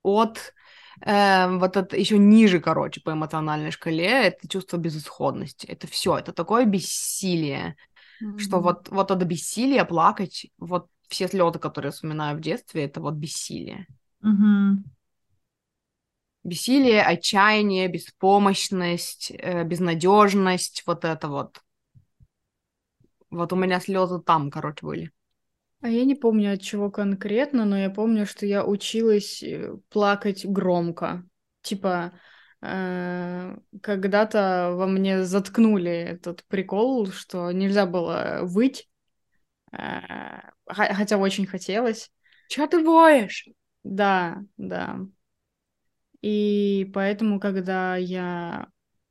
от э, вот это еще ниже, короче, по эмоциональной шкале, это чувство безысходности. Это все, это такое бессилие, что Мгм. вот, вот от бессилия плакать, вот все слезы, которые я вспоминаю в детстве, это вот бессилие. Мгм. Бессилие, отчаяние, беспомощность, э, безнадежность, вот это вот. Вот у меня слезы там, короче, были. А я не помню, от чего конкретно, но я помню, что я училась э, плакать громко. Типа, э, когда-то во мне заткнули этот прикол, что нельзя было выть, э, хотя очень хотелось. Чё ты воешь? Да, да. И поэтому, когда я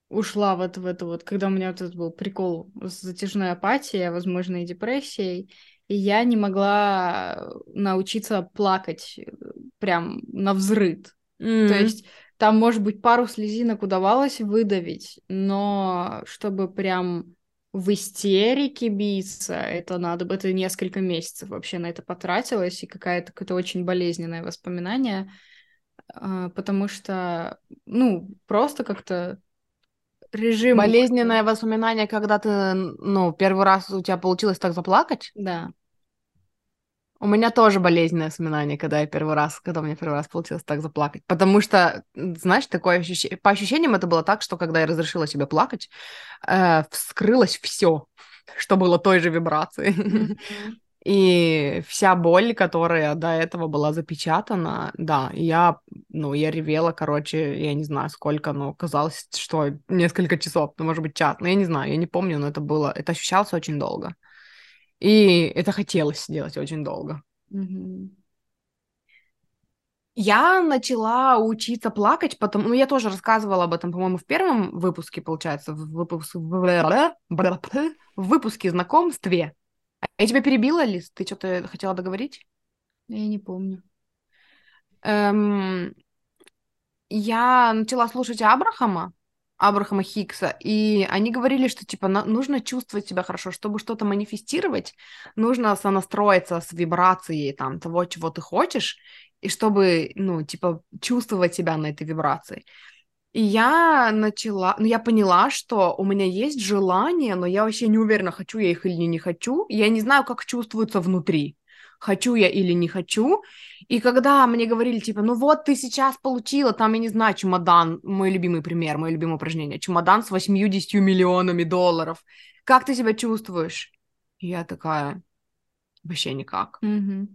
ушла вот в это вот, когда у меня вот этот был прикол с затяжной апатией, возможно, и депрессией, и я не могла научиться плакать э, прям на взрыд. Mm. То есть там, может быть, пару слезинок удавалось выдавить, но чтобы прям в истерике биться, это надо, это несколько месяцев вообще на это потратилось, и какая-то какое-то очень болезненное воспоминание, а, потому что, ну, просто как-то режим... Болезненное воспоминание, когда ты, ну, первый раз у тебя получилось так заплакать? Да. У меня тоже болезненное воспоминание, когда я первый раз, когда у меня первый раз получилось так заплакать. Потому что, знаешь, такое ощущение... По ощущениям это было так, что когда я разрешила себе плакать, э, вскрылось все, что было той же вибрации. Mm-hmm. И вся боль, которая до этого была запечатана, да, я, ну, я ревела, короче, я не знаю сколько, но казалось, что несколько часов, ну, может быть, час, но я не знаю, я не помню, но это было, это ощущалось очень долго. И это хотелось сделать очень долго. Mm-hmm. Я начала учиться плакать, потому, ну, я тоже рассказывала об этом, по-моему, в первом выпуске, получается, в, выпуск... в выпуске знакомстве. Я тебя перебила, Лиз? Ты что-то хотела договорить? Я не помню. Эм, я начала слушать Абрахама, Абрахама Хикса, и они говорили, что типа на, нужно чувствовать себя хорошо, чтобы что-то манифестировать, нужно сонастроиться с вибрацией там того, чего ты хочешь, и чтобы, ну, типа, чувствовать себя на этой вибрации. И я начала, ну, я поняла, что у меня есть желание, но я вообще не уверена, хочу я их или не хочу. Я не знаю, как чувствуется внутри, хочу я или не хочу. И когда мне говорили, типа, ну вот ты сейчас получила, там, я не знаю, чемодан, мой любимый пример, мое любимое упражнение, чемодан с 80 миллионами долларов, как ты себя чувствуешь? И я такая, вообще никак. Mm-hmm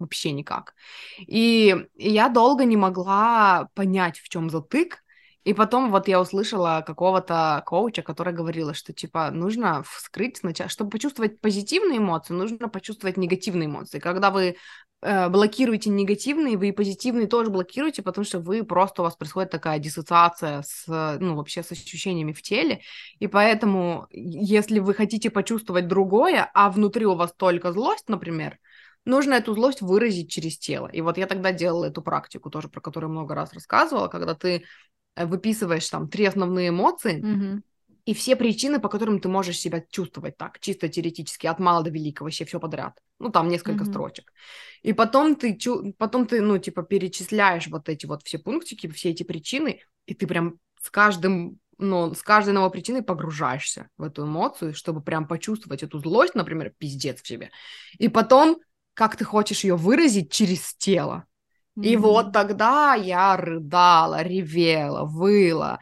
вообще никак. И я долго не могла понять, в чем затык, и потом вот я услышала какого-то коуча, который говорила, что типа нужно вскрыть сначала, чтобы почувствовать позитивные эмоции, нужно почувствовать негативные эмоции. Когда вы э, блокируете негативные, вы и позитивные тоже блокируете, потому что вы просто у вас происходит такая диссоциация с, ну вообще с ощущениями в теле, и поэтому если вы хотите почувствовать другое, а внутри у вас только злость, например, нужно эту злость выразить через тело. И вот я тогда делала эту практику тоже, про которую много раз рассказывала, когда ты Э, выписываешь там три основные эмоции, mm-hmm. и все причины, по которым ты можешь себя чувствовать так, чисто теоретически, от мала до великого, вообще все подряд. Ну, там несколько mm-hmm. строчек. И потом ты, потом ты, ну, типа, перечисляешь вот эти вот все пунктики, все эти причины, и ты прям с каждым но с каждой новой причиной погружаешься в эту эмоцию, чтобы прям почувствовать эту злость, например, пиздец в себе. И потом, как ты хочешь ее выразить через тело. И вот тогда я рыдала, ревела, выла,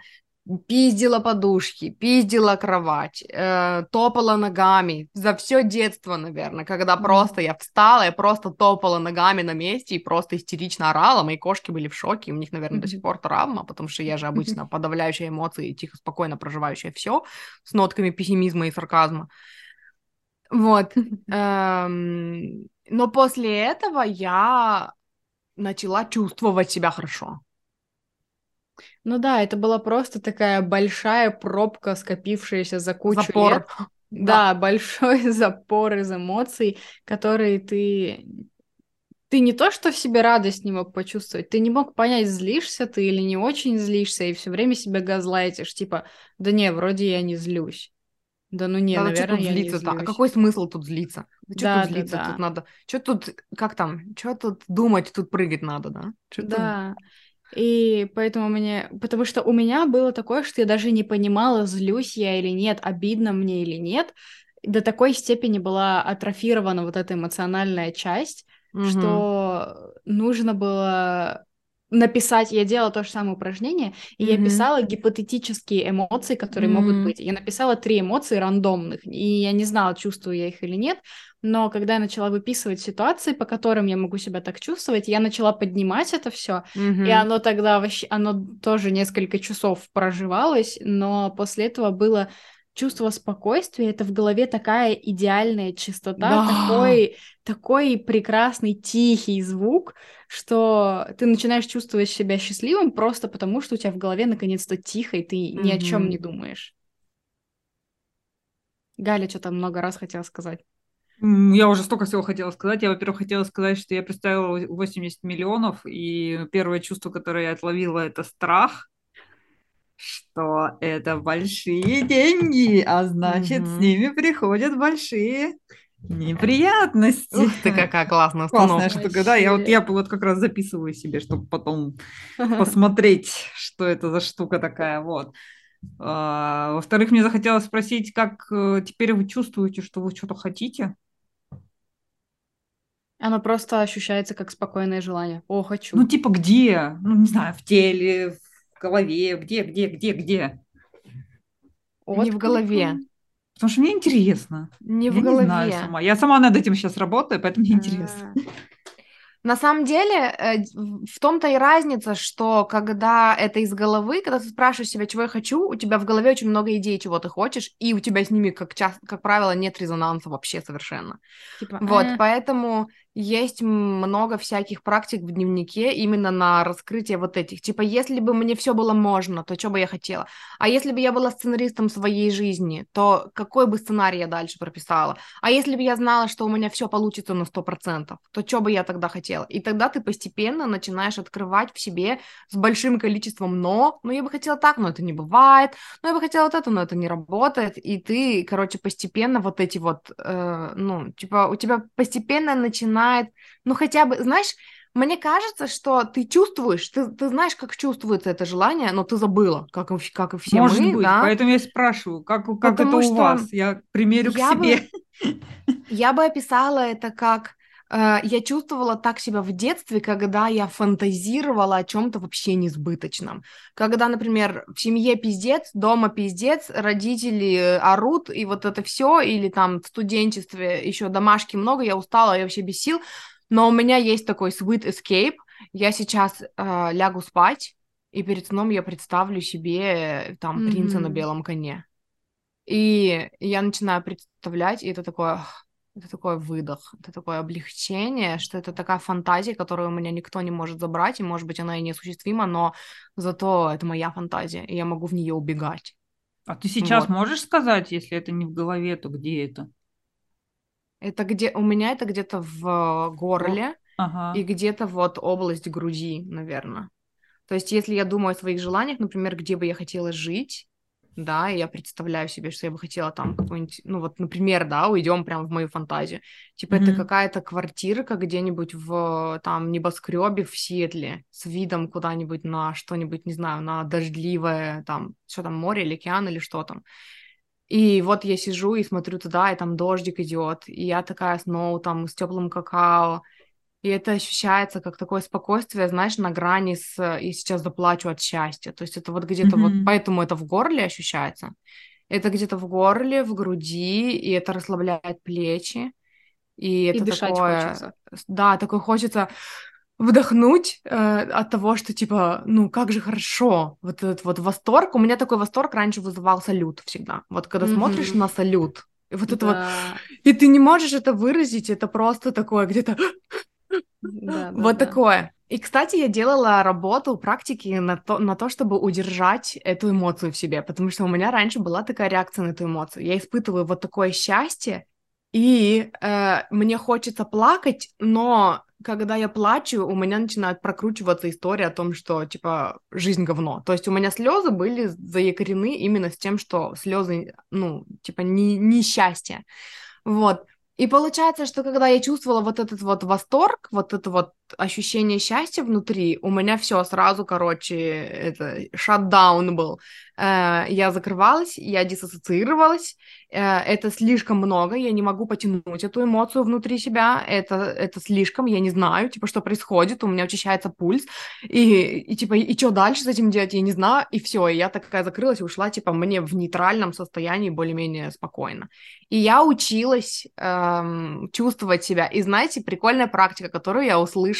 пиздила подушки, пиздила кровать, э, топала ногами за все детство, наверное, когда mm просто я встала, я просто топала ногами на месте и просто истерично орала, мои кошки были в шоке, у них, наверное, mm-hmm. до сих пор травма, потому что я же обычно подавляющая эмоции, тихо, спокойно проживающая все с нотками пессимизма и сарказма. Вот. Эм, но после этого я начала чувствовать себя хорошо. Ну да, это была просто такая большая пробка, скопившаяся за кучу запор. лет. Да, да, большой запор из эмоций, которые ты... Ты не то, что в себе радость не мог почувствовать, ты не мог понять, злишься ты или не очень злишься, и все время себя газлайтишь, типа, да не, вроде я не злюсь. Да ну не, да, наверное, тут я злиться не злюсь. А какой смысл тут злиться? Да что да, тут злиться? Да, да. Тут надо... Что тут, как там, что тут думать, тут прыгать надо, да? Чё да. Тут... И поэтому мне... Потому что у меня было такое, что я даже не понимала, злюсь я или нет, обидно мне или нет. До такой степени была атрофирована вот эта эмоциональная часть, угу. что нужно было написать, я делала то же самое упражнение, и mm-hmm. я писала гипотетические эмоции, которые mm-hmm. могут быть. Я написала три эмоции рандомных, и я не знала, чувствую я их или нет, но когда я начала выписывать ситуации, по которым я могу себя так чувствовать, я начала поднимать это все, mm-hmm. и оно тогда вообще, оно тоже несколько часов проживалось, но после этого было чувство спокойствия, это в голове такая идеальная чистота, да. такой, такой прекрасный тихий звук, что ты начинаешь чувствовать себя счастливым просто потому, что у тебя в голове наконец-то тихо, и ты mm-hmm. ни о чем не думаешь. Галя что-то много раз хотела сказать. Я уже столько всего хотела сказать. Я, во-первых, хотела сказать, что я представила 80 миллионов, и первое чувство, которое я отловила, это страх что это большие деньги, а значит, угу. с ними приходят большие неприятности. Ух ты, какая классная установка. Классная штука, да. Я вот, я вот как раз записываю себе, чтобы потом посмотреть, что это за штука такая. Вот. А, во-вторых, мне захотелось спросить, как э, теперь вы чувствуете, что вы что-то хотите? Оно просто ощущается как спокойное желание. О, хочу. Ну, типа где? Ну, не знаю, в теле, голове? Где, где, где, где? Вот не в голове. Потому что мне интересно. Не я в голове. Не знаю сама. Я сама над этим сейчас работаю, поэтому мне интересно. А. На самом деле, э, в том-то и разница, что когда это из головы, когда ты спрашиваешь себя, чего я хочу, у тебя в голове очень много идей, чего ты хочешь, и у тебя с ними, как, часто, как правило, нет резонанса вообще совершенно. Типа, вот, э... поэтому есть много всяких практик в дневнике именно на раскрытие вот этих. Типа, если бы мне все было можно, то что бы я хотела? А если бы я была сценаристом своей жизни, то какой бы сценарий я дальше прописала? А если бы я знала, что у меня все получится на 100%, то что бы я тогда хотела? И тогда ты постепенно начинаешь открывать в себе с большим количеством «но». Ну, я бы хотела так, но это не бывает. Ну, я бы хотела вот это, но это не работает. И ты, короче, постепенно вот эти вот, э, ну, типа, у тебя постепенно начинает начинает, ну хотя бы, знаешь, мне кажется, что ты чувствуешь, ты, ты знаешь, как чувствуется это желание, но ты забыла, как, как и все Может мы, быть, да? поэтому я спрашиваю, как, как это у вас? Я примерю я к себе. Бы, я бы описала это как я чувствовала так себя в детстве, когда я фантазировала о чем-то вообще несбыточном. Когда, например, в семье пиздец, дома пиздец, родители орут, и вот это все, или там в студенчестве еще домашки много, я устала, я вообще без сил, но у меня есть такой sweet escape. Я сейчас э, лягу спать, и перед сном я представлю себе э, там mm-hmm. принца на белом коне. И я начинаю представлять, и это такое, это такой выдох, это такое облегчение, что это такая фантазия, которую у меня никто не может забрать, и, может быть, она и неосуществима, но зато это моя фантазия, и я могу в нее убегать. А ты сейчас вот. можешь сказать, если это не в голове, то где это? Это где у меня это где-то в горле ага. и где-то вот область груди, наверное. То есть, если я думаю о своих желаниях, например, где бы я хотела жить, да, и я представляю себе, что я бы хотела там какой-нибудь, ну вот, например, да, уйдем прямо в мою фантазию. Типа mm-hmm. это какая-то квартирка где-нибудь в там небоскребе в Сиэтле с видом куда-нибудь на что-нибудь, не знаю, на дождливое там, что там, море или океан или что там. И вот я сижу и смотрю туда, и там дождик идет, и я такая снова там с теплым какао, и это ощущается как такое спокойствие, знаешь, на грани с «и сейчас заплачу от счастья». То есть это вот где-то mm-hmm. вот, поэтому это в горле ощущается. Это где-то в горле, в груди, и это расслабляет плечи. И, и это дышать такое... хочется. Да, такое хочется вдохнуть э, от того, что типа, ну как же хорошо, вот этот вот восторг. У меня такой восторг раньше вызывал салют всегда. Вот когда mm-hmm. смотришь на салют, и вот это да. вот, и ты не можешь это выразить, это просто такое где-то да, да, вот да. такое. И, кстати, я делала работу, практики на то, на то, чтобы удержать эту эмоцию в себе, потому что у меня раньше была такая реакция на эту эмоцию. Я испытываю вот такое счастье, и э, мне хочется плакать, но когда я плачу, у меня начинает прокручиваться история о том, что, типа, жизнь говно. То есть у меня слезы были заякорены именно с тем, что слезы, ну, типа, не, не счастье. Вот. И получается, что когда я чувствовала вот этот вот восторг, вот это вот ощущение счастья внутри, у меня все сразу, короче, это шатдаун был. Э, я закрывалась, я диссоциировалась, э, это слишком много, я не могу потянуть эту эмоцию внутри себя, это, это слишком, я не знаю, типа, что происходит, у меня учащается пульс, и, и типа, и, что дальше с этим делать, я не знаю, и все, и я такая закрылась и ушла, типа, мне в нейтральном состоянии более-менее спокойно. И я училась эм, чувствовать себя, и знаете, прикольная практика, которую я услышала,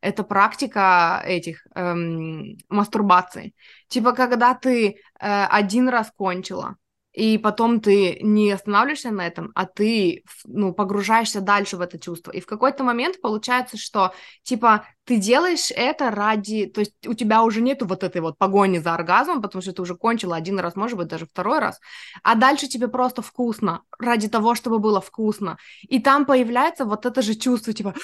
это практика этих эм, мастурбации. Типа, когда ты э, один раз кончила, и потом ты не останавливаешься на этом, а ты, ну, погружаешься дальше в это чувство. И в какой-то момент получается, что, типа, ты делаешь это ради... То есть у тебя уже нету вот этой вот погони за оргазмом, потому что ты уже кончила один раз, может быть, даже второй раз, а дальше тебе просто вкусно, ради того, чтобы было вкусно. И там появляется вот это же чувство, типа,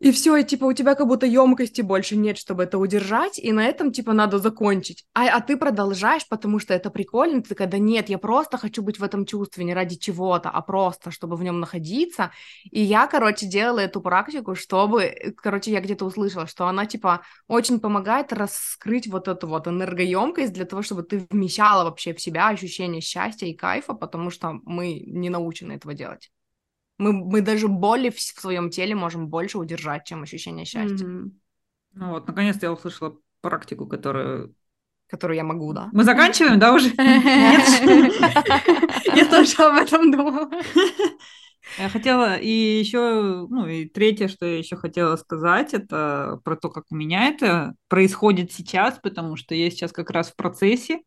и все, и типа у тебя как будто емкости больше нет, чтобы это удержать, и на этом типа надо закончить. А, а ты продолжаешь, потому что это прикольно, ты когда нет, я просто хочу быть в этом чувстве не ради чего-то, а просто чтобы в нем находиться. И я, короче, делала эту практику, чтобы, короче, я где-то услышала, что она типа очень помогает раскрыть вот эту вот энергоемкость для того, чтобы ты вмещала вообще в себя ощущение счастья и кайфа, потому что мы не научены этого делать. Мы, мы даже боли в, своем теле можем больше удержать, чем ощущение счастья. Mm-hmm. Ну вот, наконец-то я услышала практику, которую... Которую я могу, да. Мы заканчиваем, да, уже? Я тоже об этом думала. Я хотела и еще, ну и третье, что я еще хотела сказать, это про то, как у меня это происходит сейчас, потому что я сейчас как раз в процессе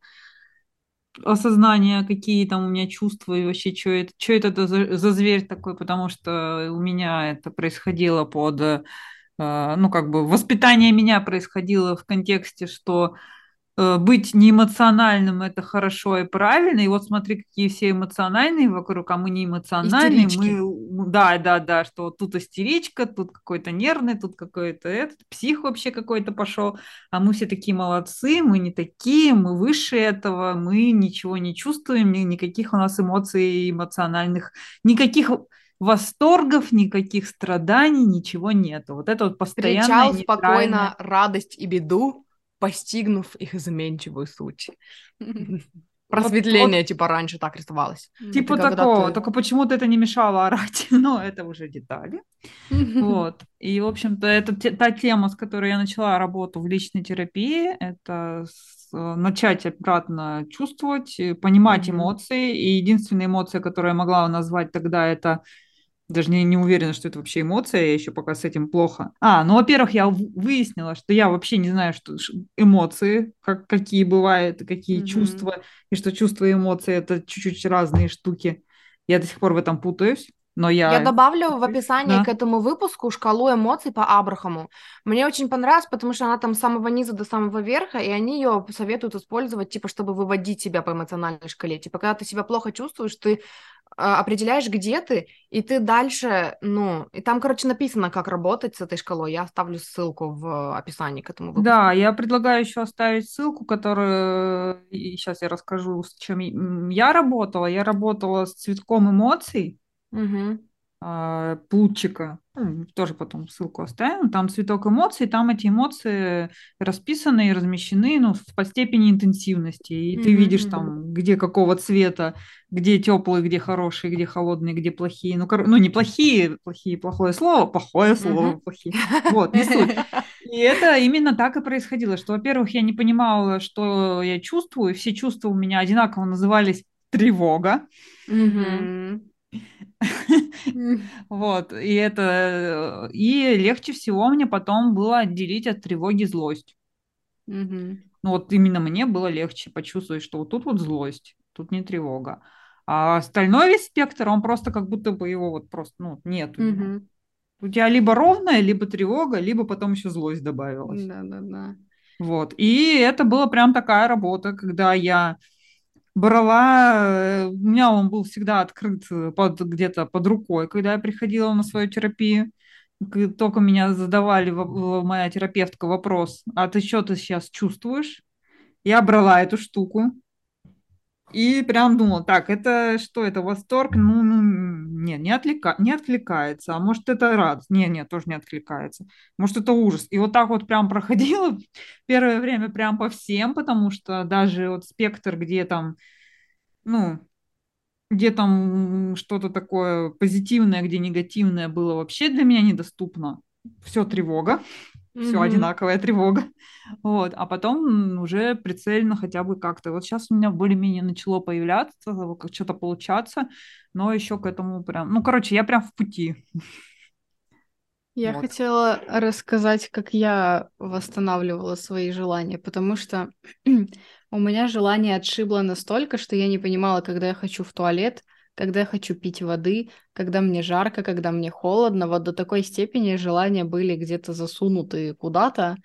осознания, какие там у меня чувства и вообще, что это, что это за, за зверь такой, потому что у меня это происходило под, э, ну, как бы, воспитание меня происходило в контексте, что быть неэмоциональным это хорошо и правильно. И вот смотри, какие все эмоциональные вокруг, а мы не эмоциональные. Мы, да, да, да, что вот тут истеричка, тут какой-то нервный, тут какой-то этот, псих вообще какой-то пошел. А мы все такие молодцы, мы не такие, мы выше этого, мы ничего не чувствуем, никаких у нас эмоций эмоциональных, никаких восторгов, никаких страданий, ничего нету. Вот это вот постоянно. Встречал спокойно радость и беду, постигнув их изменчивую суть. Просветление, вот, типа, раньше так рисовалось. Типа такого, ты... только почему-то это не мешало орать, но это уже детали. Вот. И, в общем-то, это те, та тема, с которой я начала работу в личной терапии, это с, начать обратно чувствовать, понимать mm-hmm. эмоции. И единственная эмоция, которую я могла назвать тогда, это даже не, не уверена, что это вообще эмоция, я еще пока с этим плохо. А, ну, во-первых, я выяснила, что я вообще не знаю, что эмоции, как, какие бывают, какие mm-hmm. чувства, и что чувства и эмоции это чуть-чуть разные штуки. Я до сих пор в этом путаюсь. Но я... я добавлю в описании да. к этому выпуску шкалу эмоций по Абрахаму. Мне очень понравилось, потому что она там с самого низа до самого верха, и они ее советуют использовать, типа, чтобы выводить себя по эмоциональной шкале. Типа, когда ты себя плохо чувствуешь, ты а, определяешь, где ты, и ты дальше, ну, и там, короче, написано, как работать с этой шкалой. Я оставлю ссылку в описании к этому выпуску. Да, я предлагаю еще оставить ссылку, которую и сейчас я расскажу, с чем я работала. Я работала с цветком эмоций. Угу. Плутчика ну, тоже потом ссылку оставим, там цветок эмоций, там эти эмоции расписаны и размещены ну, по степени интенсивности, и mm-hmm. ты видишь там, где какого цвета, где теплые, где хорошие, где холодные, где плохие, ну, кор... ну не плохие, плохие, плохое слово, плохое слово, mm-hmm. плохие, вот, не суть. И это именно так и происходило, что, во-первых, я не понимала, что я чувствую, все чувства у меня одинаково назывались тревога, mm-hmm. Вот, и это... И легче всего мне потом было отделить от тревоги злость. Ну вот именно мне было легче почувствовать, что вот тут вот злость, тут не тревога. А остальной весь спектр, он просто как будто бы его вот просто, ну, нет. У тебя либо ровная, либо тревога, либо потом еще злость добавилась. Да-да-да. Вот. И это была прям такая работа, когда я брала, э, у меня он был всегда открыт э, под, где-то под рукой, когда я приходила на свою терапию. Только меня задавали, моя терапевтка, вопрос, а ты что ты сейчас чувствуешь? Я брала эту штуку и прям думала, так, это что, это восторг? Ну, ну Не, не, отвлека... не откликается. А может, это радость? Не, нет, тоже не откликается. Может, это ужас. И вот так вот прям проходило первое время прям по всем, потому что даже вот спектр, где там, ну, где там что-то такое позитивное, где негативное было вообще для меня недоступно. Все тревога, все mm-hmm. одинаковая тревога. Вот. А потом уже прицельно хотя бы как-то. Вот сейчас у меня более-менее начало появляться, как что-то получаться, но еще к этому прям... Ну, короче, я прям в пути. Я вот. хотела рассказать, как я восстанавливала свои желания, потому что у меня желание отшибло настолько, что я не понимала, когда я хочу в туалет, когда я хочу пить воды, когда мне жарко, когда мне холодно. Вот до такой степени желания были где-то засунуты куда-то.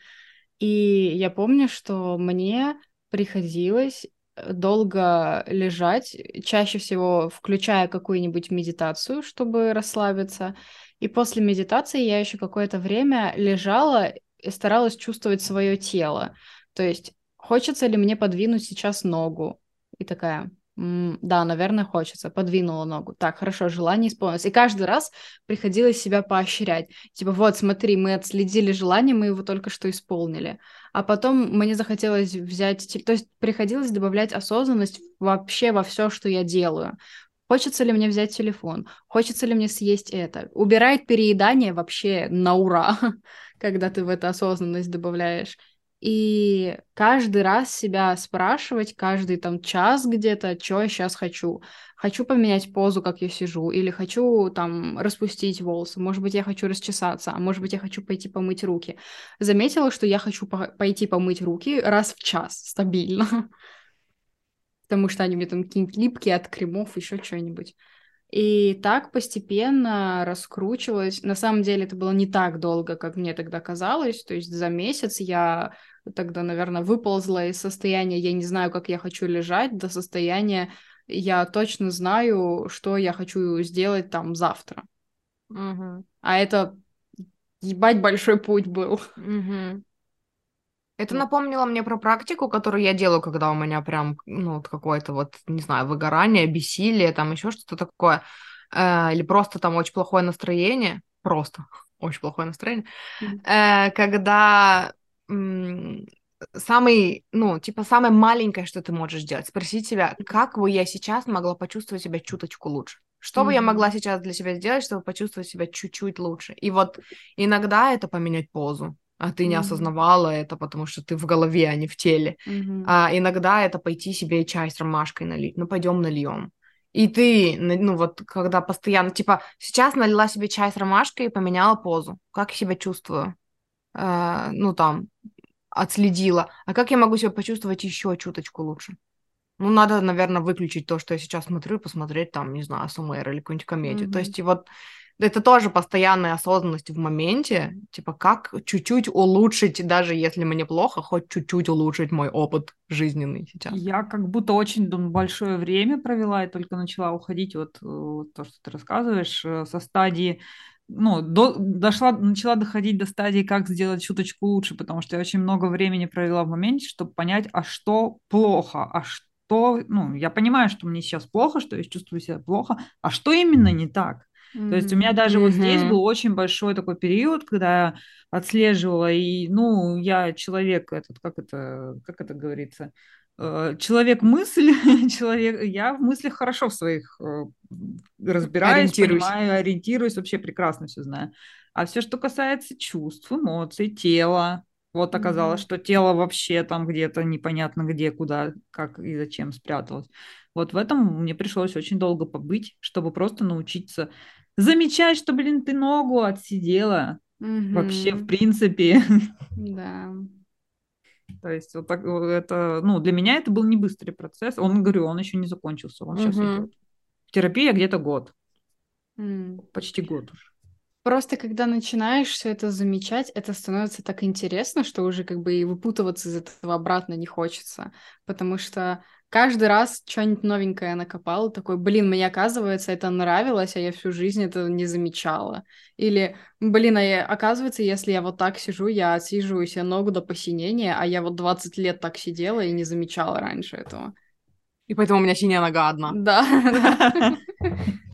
И я помню, что мне приходилось э, долго лежать, чаще всего включая какую-нибудь медитацию, чтобы расслабиться. И после медитации я еще какое-то время лежала и старалась чувствовать свое тело. То есть, хочется ли мне подвинуть сейчас ногу? И такая, да, наверное, хочется. Подвинула ногу. Так, хорошо, желание исполнилось. И каждый раз приходилось себя поощрять. Типа, вот, смотри, мы отследили желание, мы его только что исполнили. А потом мне захотелось взять... То есть приходилось добавлять осознанность вообще во все, что я делаю. Хочется ли мне взять телефон? Хочется ли мне съесть это? Убирает переедание вообще на ура, когда ты в это осознанность добавляешь. И каждый раз себя спрашивать, каждый там час где-то, что я сейчас хочу. Хочу поменять позу, как я сижу, или хочу там распустить волосы, может быть, я хочу расчесаться, а может быть, я хочу пойти помыть руки. Заметила, что я хочу по пойти помыть руки раз в час стабильно потому что они мне там какие-нибудь липкие от кремов, еще что-нибудь. И так постепенно раскручивалось. На самом деле это было не так долго, как мне тогда казалось. То есть за месяц я тогда, наверное, выползла из состояния «я не знаю, как я хочу лежать» до состояния «я точно знаю, что я хочу сделать там завтра». Угу. А это ебать большой путь был. Угу. Это напомнило мне про практику, которую я делаю, когда у меня прям, ну, какое-то вот, не знаю, выгорание, бессилие, там еще что-то такое, э, или просто там очень плохое настроение, просто очень плохое настроение, э, когда м- самый, ну, типа, самое маленькое, что ты можешь сделать, спросить себя, как бы я сейчас могла почувствовать себя чуточку лучше. Что mm-hmm. бы я могла сейчас для себя сделать, чтобы почувствовать себя чуть-чуть лучше? И вот иногда это поменять позу, а ты не mm-hmm. осознавала это, потому что ты в голове, а не в теле. Mm-hmm. А иногда это пойти себе чай с ромашкой налить. Ну, пойдем нальем. И ты, ну вот, когда постоянно, типа, сейчас налила себе чай с ромашкой и поменяла позу. Как я себя чувствую? А, ну, там, отследила. А как я могу себя почувствовать еще чуточку лучше? Ну, надо, наверное, выключить то, что я сейчас смотрю, и посмотреть там, не знаю, СМР или какую-нибудь комедию. Mm-hmm. То есть, и вот это тоже постоянная осознанность в моменте, типа как чуть-чуть улучшить, даже если мне плохо, хоть чуть-чуть улучшить мой опыт жизненный сейчас. Я как будто очень большое время провела и только начала уходить вот, вот то, что ты рассказываешь, э, со стадии ну, до, дошла, начала доходить до стадии, как сделать чуточку лучше, потому что я очень много времени провела в моменте, чтобы понять, а что плохо, а что, ну, я понимаю, что мне сейчас плохо, что я чувствую себя плохо, а что именно не так? Mm-hmm. То есть у меня даже mm-hmm. вот здесь был очень большой такой период, когда я отслеживала, и, ну, я человек этот, как это, как это говорится, э, человек мысль, человек, я в мыслях хорошо в своих э, разбираюсь, ориентируюсь. понимаю, ориентируюсь, вообще прекрасно все знаю. А все, что касается чувств, эмоций, тела, вот оказалось, mm-hmm. что тело вообще там где-то непонятно где, куда, как и зачем спряталось. Вот в этом мне пришлось очень долго побыть, чтобы просто научиться замечать, что, блин, ты ногу отсидела. Угу. Вообще, в принципе. Да. То есть вот так, это, ну, для меня это был не быстрый процесс. Он, говорю, он еще не закончился, он угу. сейчас идет. Терапия где-то год. Mm. Почти год уже. Просто когда начинаешь все это замечать, это становится так интересно, что уже как бы и выпутываться из этого обратно не хочется. Потому что каждый раз что-нибудь новенькое накопал, такой, блин, мне оказывается это нравилось, а я всю жизнь это не замечала. Или, блин, а я, оказывается, если я вот так сижу, я отсиживаю себе ногу до посинения, а я вот 20 лет так сидела и не замечала раньше этого. И поэтому у меня синяя нога одна. Да.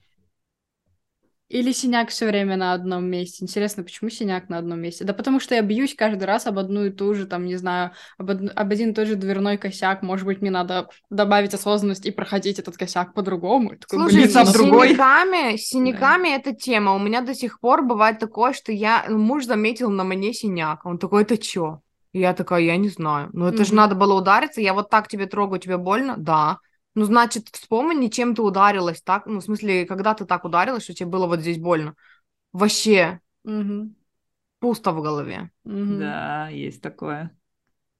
Или синяк все время на одном месте. Интересно, почему синяк на одном месте? Да потому что я бьюсь каждый раз об одну и ту же, там, не знаю, об, од... об один и тот же дверной косяк. Может быть, мне надо добавить осознанность и проходить этот косяк по-другому. Слушай, с синяками, синяками да. эта тема. У меня до сих пор бывает такое, что я ну, муж заметил на мне синяк. Он такой, это чё? Я такая, я не знаю. Ну, это mm-hmm. же надо было удариться. Я вот так тебе трогаю, тебе больно? Да. Ну, значит, вспомни, чем ты ударилась, так? Ну, в смысле, когда ты так ударилась, что тебе было вот здесь больно. Вообще угу. пусто в голове. Угу. Да, есть такое.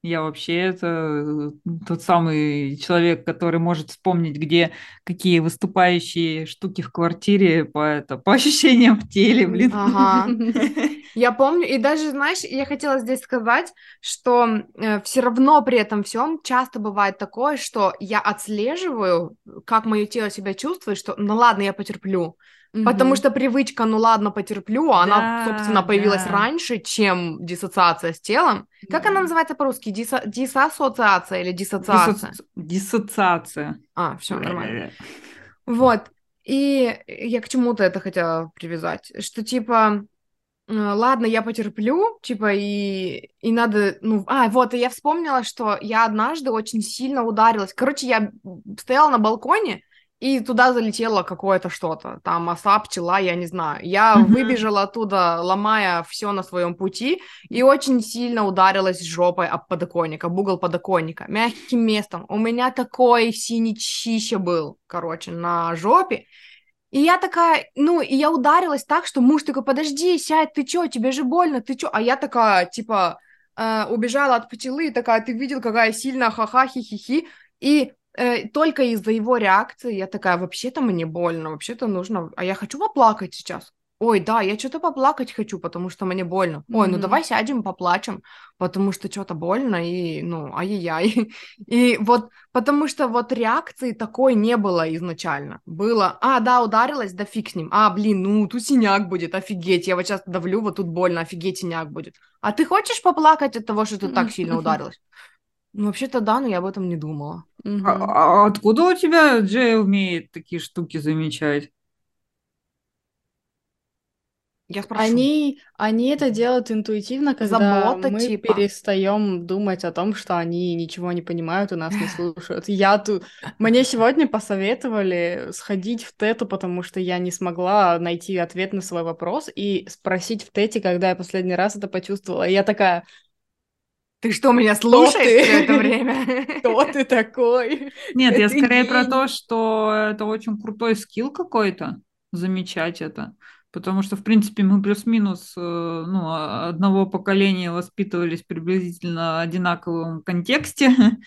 Я вообще это э, тот самый человек, который может вспомнить, где какие выступающие штуки в квартире по, это, по ощущениям в теле, блин. Ага. Я помню, и даже, знаешь, я хотела здесь сказать, что э, все равно при этом всем часто бывает такое, что я отслеживаю, как мое тело себя чувствует, что ну ладно, я потерплю. Угу. Потому что привычка, ну ладно, потерплю, да, она, собственно, появилась да. раньше, чем диссоциация с телом. Как да. она называется по-русски? Дисо... Диссоциация или диссоциация? Диссо... Диссоциация. А, все нормально. Вот. И я к чему-то это хотела привязать, что типа э, ладно, я потерплю, типа, и, и надо, ну, а, вот, и я вспомнила, что я однажды очень сильно ударилась. Короче, я стояла на балконе, и туда залетело какое-то что-то, там оса, пчела, я не знаю. Я mm-hmm. выбежала оттуда, ломая все на своем пути, и очень сильно ударилась жопой об подоконник, об угол подоконника, мягким местом. У меня такой синий чище был, короче, на жопе. И я такая, ну, и я ударилась так, что муж такой, подожди, сядь, ты чё, тебе же больно, ты чё? А я такая, типа, э, убежала от пчелы, такая, ты видел, какая сильная ха-ха, хи-хи-хи, и только из-за его реакции я такая, вообще-то мне больно, вообще-то нужно, а я хочу поплакать сейчас. Ой, да, я что-то поплакать хочу, потому что мне больно. Ой, mm-hmm. ну давай сядем, поплачем, потому что что-то больно, и, ну, ай-яй-яй. И вот, потому что вот реакции такой не было изначально. Было, а, да, ударилась, да фиг с ним. А, блин, ну, тут синяк будет, офигеть, я вот сейчас давлю, вот тут больно, офигеть, синяк будет. А ты хочешь поплакать от того, что ты так сильно ударилась? Ну, вообще-то да, но я об этом не думала. А, а откуда у тебя Джей умеет такие штуки замечать? Я спрошу. Они, они это делают интуитивно, когда Забота, мы типа. перестаем думать о том, что они ничего не понимают и нас не слушают. Я тут... Мне сегодня посоветовали сходить в тету, потому что я не смогла найти ответ на свой вопрос и спросить в тете, когда я последний раз это почувствовала. И я такая, ты что, меня слушаешь все это время? Кто ты такой? Нет, я скорее про то, что это очень крутой скилл какой-то, замечать это. Потому что, в принципе, мы плюс-минус э, ну, одного поколения воспитывались приблизительно одинаковом контексте.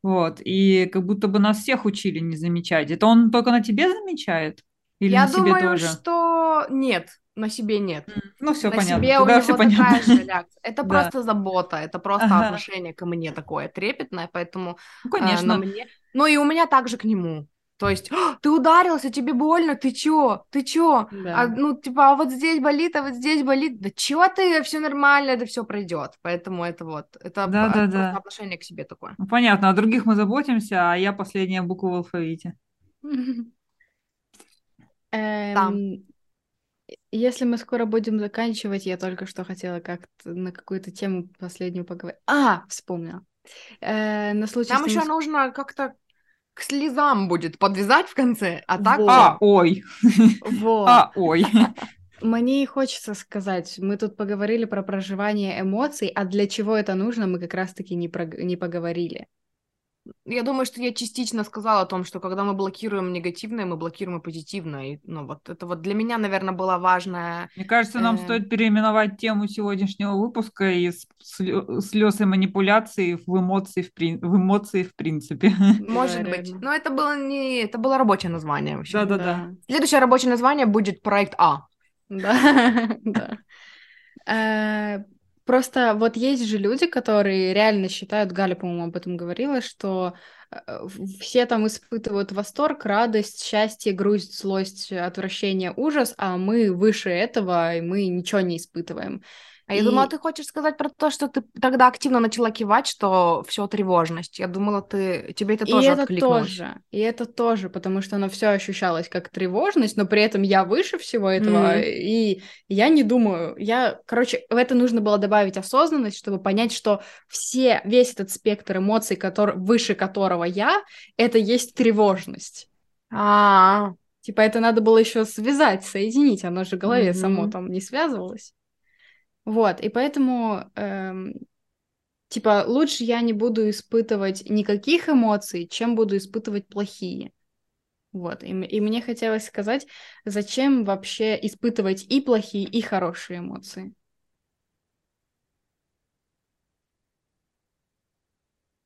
Вот, и как будто бы нас всех учили не замечать. Это он только на тебе замечает? Или Я на думаю, себе тоже? что нет на себе нет. Ну, все на понятно. себе Тогда у него все такая понятно. же реакция. Это Да. просто забота, это просто Ага. отношение ко мне такое трепетное, поэтому Ну, э, конечно. мне... Ну и у меня также к нему. То есть, «А, ты ударился, тебе больно, ты чё, ты чё? Да. А, ну, типа, а вот здесь болит, а вот здесь болит. Да чё ты, все нормально, это все пройдет. Поэтому это вот, это Да, да, да. отношение к себе такое. Ну, понятно, о других мы заботимся, а я последняя буква в алфавите. Эм, Если мы скоро будем заканчивать, я только что хотела как-то на какую-то тему последнюю поговорить. А, вспомнила. Э, на случай, Нам еще мы нужно как-то к слезам будет подвязать в конце, а так Вот. А, ой. Вот. А, ой. Мне и хочется сказать, мы тут поговорили про проживание эмоций, а для чего это нужно, мы как раз-таки не, прог- не поговорили. Я думаю, что я частично сказала о том, что когда мы блокируем негативное, мы блокируем и позитивное. И, ну, вот это вот для меня, наверное, была важная... Мне кажется, нам Э. стоит переименовать тему сегодняшнего выпуска из слез и манипуляций в эмоции в, прин- в эмоции в принципе. Может Да, быть. реально. Но это было не... Это было рабочее название вообще. Да-да-да. Следующее рабочее название будет проект А. Да, да. Просто вот есть же люди, которые реально считают, Галя, по-моему, об этом говорила, что э, все там испытывают восторг, радость, счастье, грусть, злость, отвращение, ужас, а мы выше этого, и мы ничего не испытываем. А я И- думала, ты хочешь сказать про то, что ты тогда активно начала кивать, что все тревожность. Я думала, ты тебе это И тоже это откликнулось. тоже, и это тоже, потому что оно все ощущалось как тревожность, но при этом я выше всего этого, и я не думаю, я, короче, в это нужно было добавить осознанность, чтобы понять, что все, весь этот спектр эмоций, который, выше которого я, это есть тревожность. А, Типа это надо было еще связать, соединить, оно же в голове само там не связывалось. Вот, и поэтому, эм, типа, лучше я не буду испытывать никаких эмоций, чем буду испытывать плохие. Вот, и, и мне хотелось сказать, зачем вообще испытывать и плохие, и хорошие эмоции.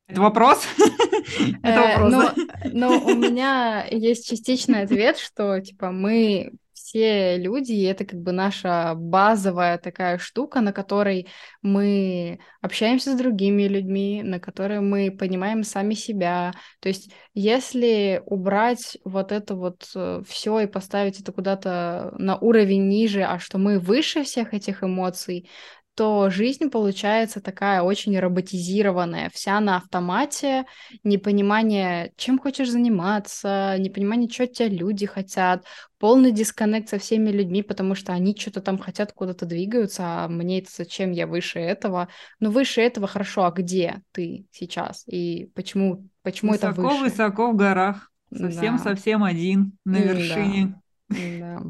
Это вопрос? Это Э, вопрос, но, да? но у меня есть частичный ответ, что типа мы все люди, и это как бы наша базовая такая штука, на которой мы общаемся с другими людьми, на которой мы понимаем сами себя. То есть, если убрать вот это вот все и поставить это куда-то на уровень ниже, а что мы выше всех этих эмоций, то жизнь получается такая очень роботизированная, вся на автомате, непонимание, чем хочешь заниматься, непонимание, что тебя люди хотят, полный дисконнект со всеми людьми, потому что они что-то там хотят, куда-то двигаются, а мне это зачем, я выше этого. Но выше этого хорошо, а где ты сейчас? И почему, почему это выше? Высоко-высоко в горах. Да. Совсем-совсем один на да. вершине. Да.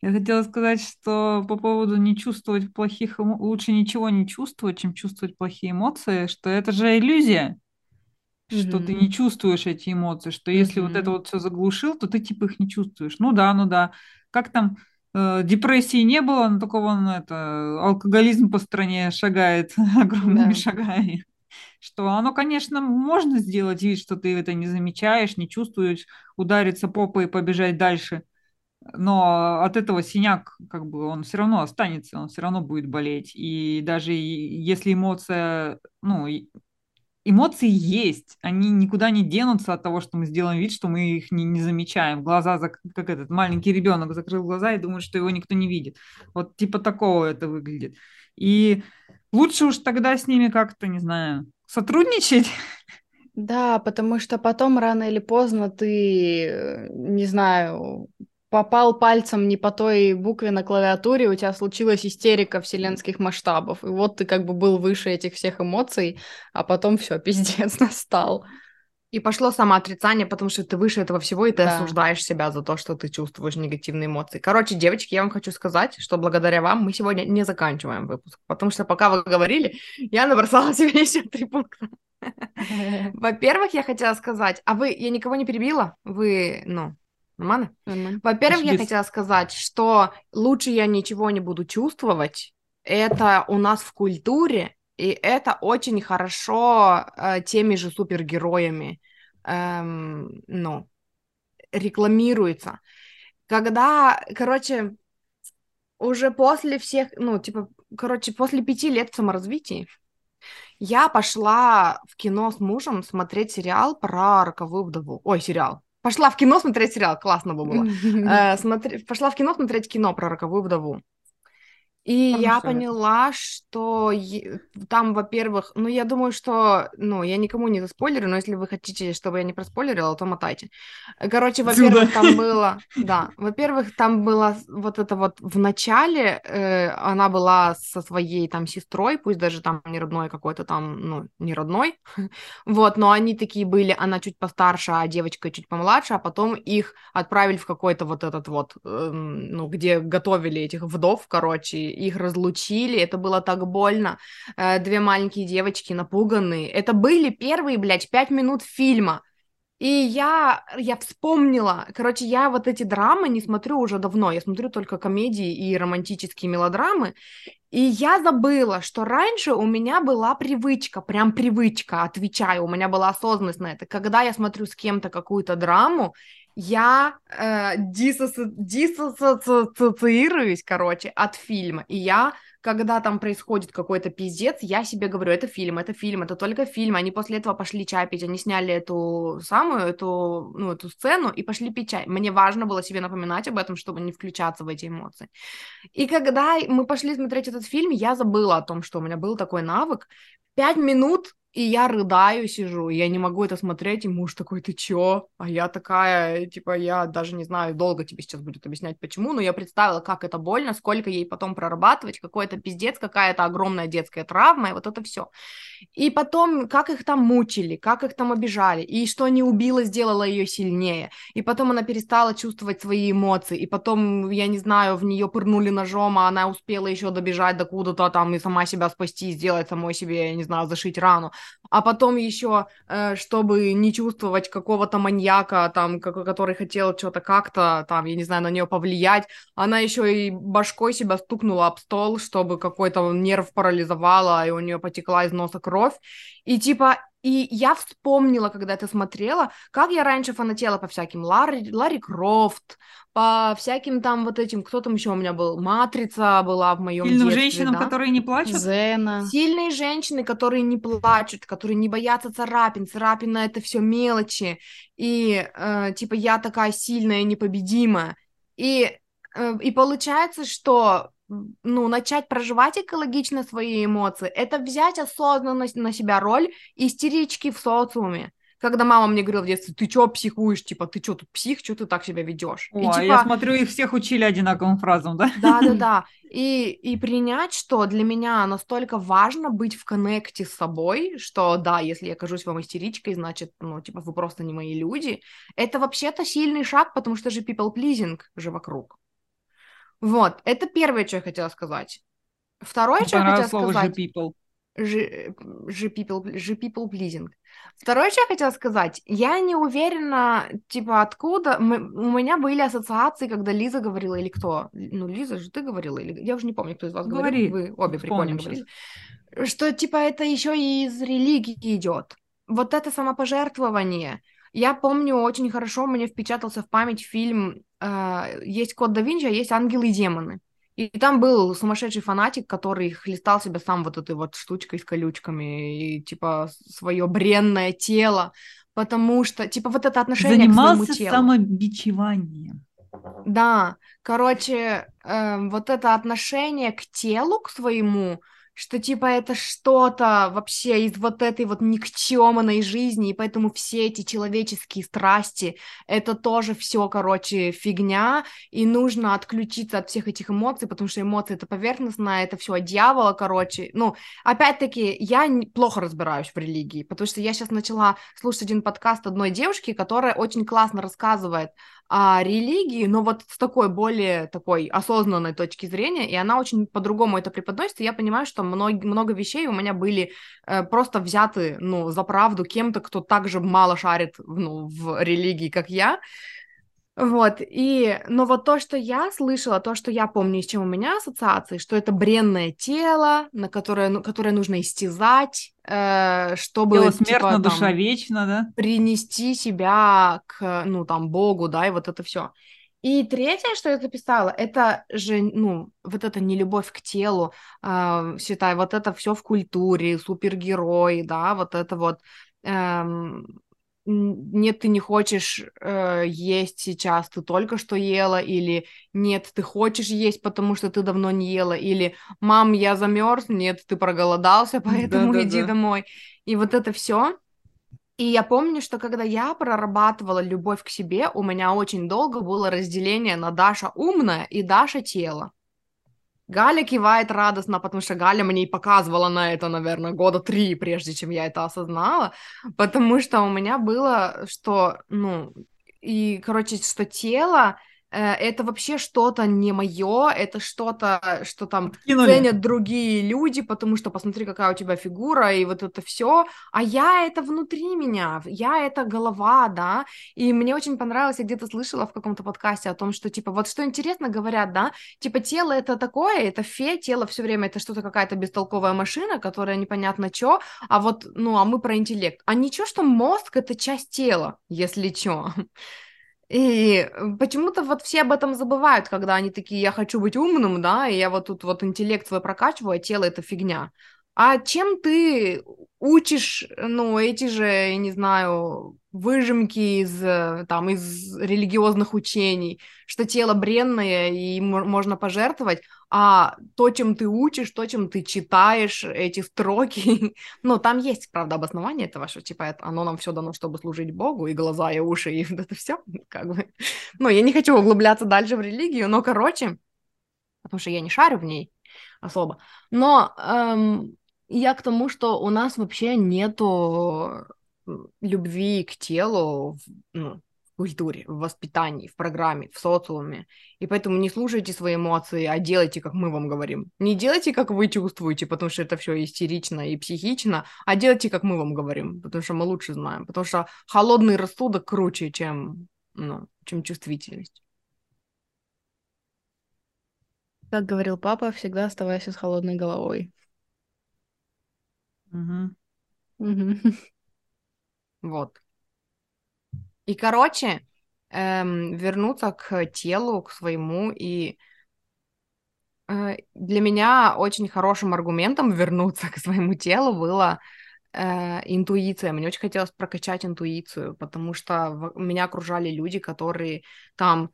Я хотела сказать, что по поводу не чувствовать плохих эмо... лучше ничего не чувствовать, чем чувствовать плохие эмоции, что это же иллюзия, что ты не чувствуешь эти эмоции, что если вот это вот все заглушил, то ты типа их не чувствуешь. Ну да, ну да. Как там э, депрессии не было, но только вон это алкоголизм по стране шагает огромными Да. шагами. Что оно, конечно, можно сделать вид, что ты это не замечаешь, не чувствуешь, удариться попой и побежать дальше но от этого синяк, как бы, он все равно останется, он все равно будет болеть. И даже если эмоция, ну, эмоции есть, они никуда не денутся от того, что мы сделаем вид, что мы их не, не замечаем. Глаза, зак- как этот маленький ребенок закрыл глаза и думает, что его никто не видит. Вот типа такого это выглядит. И лучше уж тогда с ними как-то, не знаю, сотрудничать. Да, потому что потом рано или поздно ты, э, не знаю, попал пальцем не по той букве на клавиатуре, у тебя случилась истерика вселенских масштабов, и вот ты как бы был выше этих всех эмоций, а потом все, пиздец настал. И пошло самоотрицание, потому что ты выше этого всего, и ты Да. осуждаешь себя за то, что ты чувствуешь негативные эмоции. Короче, девочки, я вам хочу сказать, что благодаря вам мы сегодня не заканчиваем выпуск, потому что пока вы говорили, я набросала себе еще три пункта. Во-первых, я хотела сказать, а вы, я никого не перебила? Вы, ну, нормально? Нормально. Во-первых, я хотела сказать, что лучше я ничего не буду чувствовать. Это у нас в культуре, и это очень хорошо э, теми же супергероями, эм, ну, рекламируется. Когда, короче, уже после всех, ну, типа, короче, после пяти лет в саморазвитии, я пошла в кино с мужем смотреть сериал про роковую вдову. Ой, сериал. Пошла в кино смотреть сериал, классно бы было. Э, смотри- пошла в кино смотреть кино про роковую вдову. И Порно я поняла, что там, во-первых, ну, я думаю, что, ну, я никому не заспойлерю, но если вы хотите, чтобы я не проспойлерила, то мотайте. Э, Короче, во-первых, там было, да, во-первых, там было вот это вот в начале, э, она была со своей там сестрой, пусть даже там не родной какой-то там, ну, не родной, вот, но они такие были, она чуть постарше, а девочка чуть помладше, а потом их отправили в какой-то вот этот вот, эм, ну, где готовили этих вдов, короче, их разлучили, это было так больно. Э, две маленькие девочки напуганные. Это были первые, блядь, пять минут фильма. И я, я вспомнила, короче, я вот эти драмы не смотрю уже давно, я смотрю только комедии и романтические мелодрамы, и я забыла, что раньше у меня была привычка, прям привычка, отвечаю, у меня была осознанность на это. Когда я смотрю с кем-то какую-то драму, я э, диссоци- диссоциируюсь, короче, от фильма, и я когда там происходит какой-то пиздец, я себе говорю, это фильм, это фильм, это только фильм. Они после этого пошли чай пить, они сняли эту самую, эту, ну, эту сцену и пошли пить чай. Мне важно было себе напоминать об этом, чтобы не включаться в эти эмоции. И когда мы пошли смотреть этот фильм, я забыла о том, что у меня был такой навык. Пять минут и я рыдаю, сижу, я не могу это смотреть, и муж такой, ты чё? А я такая, типа, я даже не знаю, долго тебе сейчас будет объяснять, почему, но я представила, как это больно, сколько ей потом прорабатывать, какой-то пиздец, какая-то огромная детская травма, и вот это все. И потом, как их там мучили, как их там обижали, и что не убила, сделала ее сильнее. И потом она перестала чувствовать свои эмоции, и потом, я не знаю, в нее пырнули ножом, а она успела еще добежать до куда-то там и сама себя спасти, сделать самой себе, я не знаю, зашить рану а потом еще, э, чтобы не чувствовать какого-то маньяка, там, который хотел что-то как-то, там, я не знаю, на нее повлиять, она еще и башкой себя стукнула об стол, чтобы какой-то нерв парализовала, и у нее потекла из носа кровь, и типа и я вспомнила, когда это смотрела, как я раньше фанатела по всяким Ларри, Ларри Крофт, по всяким там вот этим, кто там еще у меня был, Матрица была в моем Сильным детстве, женщинам, да? которые не плачут? Зена. Сильные женщины, которые не плачут, которые не боятся царапин, царапина это все мелочи, и э, типа я такая сильная, непобедимая, и э, и получается, что ну, начать проживать экологично свои эмоции, это взять осознанно на себя роль истерички в социуме. Когда мама мне говорила в детстве, ты чё психуешь, типа, ты чё тут псих, чё ты так себя ведешь? О, и, типа... я смотрю, их всех учили одинаковым фразам, да? Да-да-да. И, и принять, что для меня настолько важно быть в коннекте с собой, что да, если я кажусь вам истеричкой, значит, ну, типа, вы просто не мои люди. Это вообще-то сильный шаг, потому что же people pleasing же вокруг. Вот, это первое, что я хотела сказать. Второе, что я хотела слово сказать... people. Же, же people, же people pleasing. Второе, что я хотела сказать, я не уверена, типа, откуда... Мы, у меня были ассоциации, когда Лиза говорила, или кто? Ну, Лиза же ты говорила, или... Я уже не помню, кто из вас Говори. говорил. Вы обе прикольно говорили. Что, типа, это еще и из религии идет. Вот это самопожертвование. Я помню очень хорошо, мне впечатался в память фильм «Есть код да Винчи, а есть ангелы и демоны». И там был сумасшедший фанатик, который хлестал себя сам вот этой вот штучкой с колючками и, типа, свое бренное тело, потому что, типа, вот это отношение Занимался к своему телу. самобичеванием. Да, короче, э, вот это отношение к телу, к своему, что типа это что-то вообще из вот этой вот никчемной жизни, и поэтому все эти человеческие страсти, это тоже все, короче, фигня, и нужно отключиться от всех этих эмоций, потому что эмоции это поверхностно, это все от дьявола, короче. Ну, опять-таки, я плохо разбираюсь в религии, потому что я сейчас начала слушать один подкаст одной девушки, которая очень классно рассказывает о религии, но вот с такой более такой осознанной точки зрения, и она очень по-другому это преподносит, и я понимаю, что много, много вещей у меня были э, просто взяты, ну, за правду кем-то, кто также мало шарит, ну, в религии, как я, вот, и, но вот то, что я слышала, то, что я помню, с чем у меня ассоциации, что это бренное тело, на которое, ну, которое нужно истязать, э, чтобы... Тело смертно, типа, там, душа вечна, да? Принести себя к, ну, там, Богу, да, и вот это все. И третье, что я записала, это же, ну, вот эта нелюбовь к телу, э, считай, вот это все в культуре, супергерои, да, вот это вот... Эм, нет, ты не хочешь э, есть сейчас, ты только что ела, или нет, ты хочешь есть, потому что ты давно не ела, или мам, я замерз, нет, ты проголодался, поэтому да, иди да. домой. И вот это все. И я помню, что когда я прорабатывала любовь к себе, у меня очень долго было разделение на Даша умная и Даша тело. Галя кивает радостно, потому что Галя мне и показывала на это, наверное, года три, прежде чем я это осознала, потому что у меня было, что, ну, и, короче, что тело это вообще что-то не мое, это что-то, что там Кинули. ценят другие люди, потому что посмотри, какая у тебя фигура, и вот это все. А я это внутри меня, я это голова, да. И мне очень понравилось, я где-то слышала в каком-то подкасте о том, что типа вот что интересно говорят, да, типа тело это такое, это фе, тело все время это что-то какая-то бестолковая машина, которая непонятно что, а вот, ну, а мы про интеллект. А ничего, что мозг это часть тела, если что. И почему-то вот все об этом забывают, когда они такие, я хочу быть умным, да, и я вот тут вот интеллект свой прокачиваю, а тело это фигня. А чем ты учишь, ну, эти же, не знаю, выжимки из, э, там, из религиозных учений, что тело бренное и можно пожертвовать, а то, чем ты учишь, то, чем ты читаешь эти строки, ну, там есть, правда, обоснование этого, что, типа, это, оно нам все дано, чтобы служить Богу, и глаза, и уши, и вот это все, как бы. Ну, я не хочу углубляться дальше в религию, но, короче, потому что я не шарю в ней особо, но эм, я к тому, что у нас вообще нету любви к телу ну, в культуре, в воспитании, в программе, в социуме. И поэтому не слушайте свои эмоции, а делайте, как мы вам говорим. Не делайте, как вы чувствуете, потому что это все истерично и психично, а делайте, как мы вам говорим, потому что мы лучше знаем. Потому что холодный рассудок круче, чем, ну, чем чувствительность. Как говорил папа, всегда оставайся с холодной головой. Угу. Угу. Вот. И, короче, эм, вернуться к телу, к своему, и э, для меня очень хорошим аргументом вернуться к своему телу было э, интуиция. Мне очень хотелось прокачать интуицию, потому что в, меня окружали люди, которые там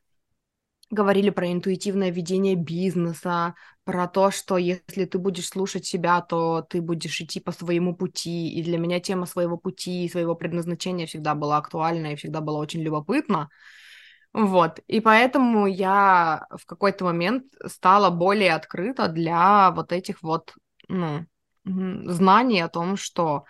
говорили про интуитивное ведение бизнеса, про то, что если ты будешь слушать себя, то ты будешь идти по своему пути. И для меня тема своего пути и своего предназначения всегда была актуальна и всегда была очень любопытна. Вот, и поэтому я в какой-то момент стала более открыта для вот этих вот, ну, знаний о том, что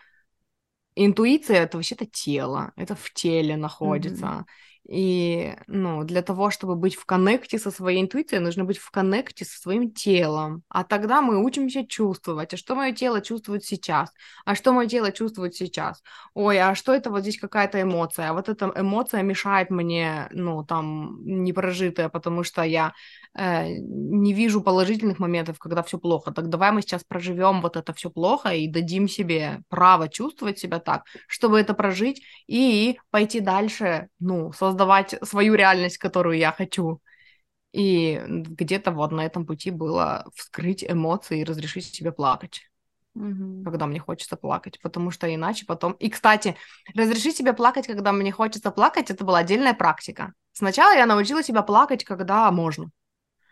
интуиция это вообще-то тело, это в теле находится. Mm-hmm. И, ну, для того, чтобы быть в коннекте со своей интуицией, нужно быть в коннекте со своим телом. А тогда мы учимся чувствовать. А что мое тело чувствует сейчас? А что мое тело чувствует сейчас? Ой, а что это вот здесь какая-то эмоция? А вот эта эмоция мешает мне, ну, там, непрожитая, потому что я э, не вижу положительных моментов, когда все плохо. Так давай мы сейчас проживем вот это все плохо и дадим себе право чувствовать себя так, чтобы это прожить и пойти дальше, ну, создавать свою реальность, которую я хочу. И где-то вот на этом пути было вскрыть эмоции и разрешить себе плакать. Угу. Когда мне хочется плакать, потому что иначе потом... И, кстати, разрешить себе плакать, когда мне хочется плакать, это была отдельная практика. Сначала я научила себя плакать, когда можно.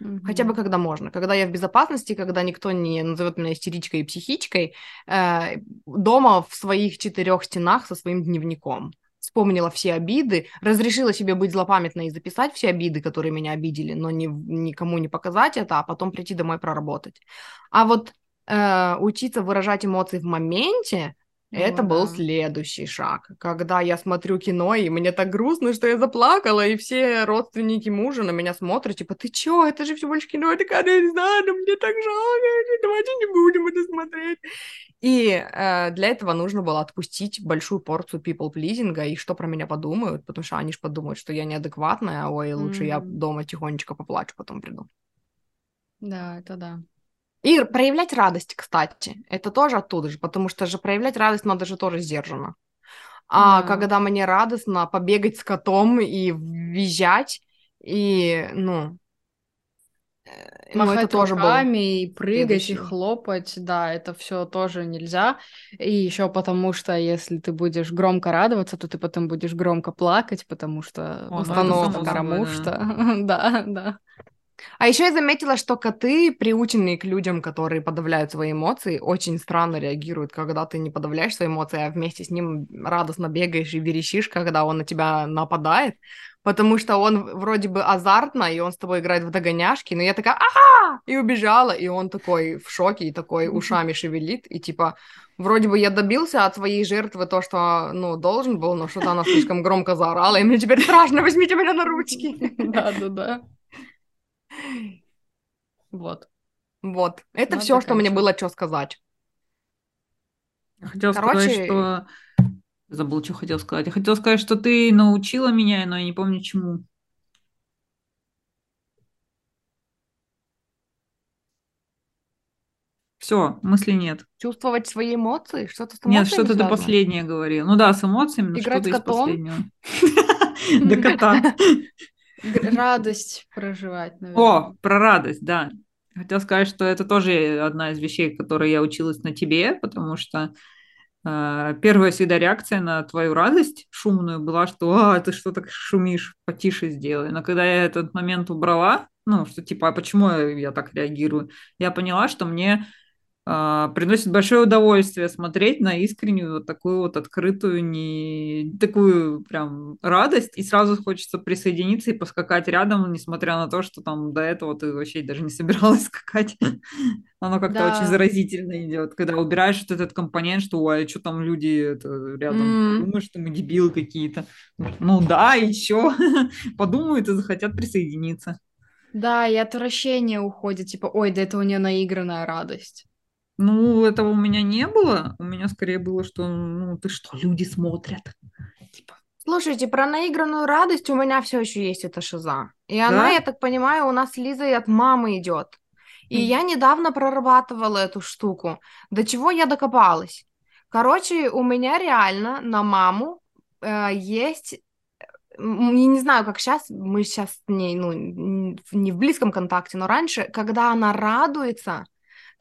Угу. Хотя бы когда можно. Когда я в безопасности, когда никто не назовет меня истеричкой и психичкой, э, дома в своих четырех стенах со своим дневником вспомнила все обиды, разрешила себе быть злопамятной и записать все обиды, которые меня обидели, но не, никому не показать это, а потом прийти домой проработать. А вот э, учиться выражать эмоции в моменте, это был следующий шаг, когда я смотрю кино, и мне так грустно, что я заплакала, и все родственники мужа на меня смотрят, типа, ты чё, это же всего лишь кино, я такая, я не знаю, но мне так жалко, давайте не будем это смотреть. И э, для этого нужно было отпустить большую порцию people-плизинга, и что про меня подумают, потому что они же подумают, что я неадекватная, ой, лучше mm-hmm. я дома тихонечко поплачу, потом приду. Да, это да. И проявлять радость, кстати, это тоже оттуда же, потому что же проявлять радость надо же тоже сдержанно. А да. когда мне радостно побегать с котом и визжать, и, ну, э, Махать ну, это тоже руками и прыгать следующий. и хлопать, да, это все тоже нельзя. И еще потому, что если ты будешь громко радоваться, то ты потом будешь громко плакать, потому что О, ну, потому что, да, да. А еще я заметила, что коты, приученные к людям, которые подавляют свои эмоции, очень странно реагируют, когда ты не подавляешь свои эмоции, а вместе с ним радостно бегаешь и верещишь, когда он на тебя нападает, потому что он вроде бы азартно, и он с тобой играет в догоняшки, но я такая ага и убежала, и он такой в шоке, и такой ушами шевелит, и типа вроде бы я добился от своей жертвы то, что, ну, должен был, но что-то она слишком громко заорала, и мне теперь страшно, возьмите меня на ручки. Да-да-да. Вот. Вот. Это все, что мне было что сказать. Хотела сказать, что... Забыл, что хотел сказать. Я хотела сказать, что ты научила меня, но я не помню чему. Все, мысли нет. Чувствовать свои эмоции? Что-то с Нет, что-то ты последнее говорил. Ну да, с эмоциями, но Играть что-то из последнего. До кота. Радость проживать, О, наверное. про радость, да. Хотела сказать, что это тоже одна из вещей, которые я училась на тебе, потому что э, первая всегда реакция на твою радость шумную была, что «А, ты что так шумишь, потише сделай». Но когда я этот момент убрала, ну, что типа, а почему я так реагирую, я поняла, что мне приносит большое удовольствие смотреть на искреннюю вот такую вот открытую, не такую прям радость, и сразу хочется присоединиться и поскакать рядом, несмотря на то, что там до этого ты вообще даже не собиралась скакать. Оно как-то Да. очень заразительно идет, когда убираешь вот этот компонент, что ой, а что там люди это, рядом М. думают, что мы дебилы какие-то. Ну да, и чё? Подумают и захотят присоединиться. Да, и отвращение уходит, типа, ой, да это у нее наигранная радость. Ну, этого у меня не было. У меня скорее было, что, ну, ты что, люди смотрят. Типа, Слушайте, про наигранную радость у меня все еще есть эта шиза. И она, Да? я так понимаю, у нас с Лизой от мамы идет. И Мгм. я недавно прорабатывала эту штуку. До чего я докопалась? Короче, у меня реально на маму э, есть... Я не знаю, как сейчас, мы сейчас с ней, ну, не в близком контакте, но раньше, когда она радуется,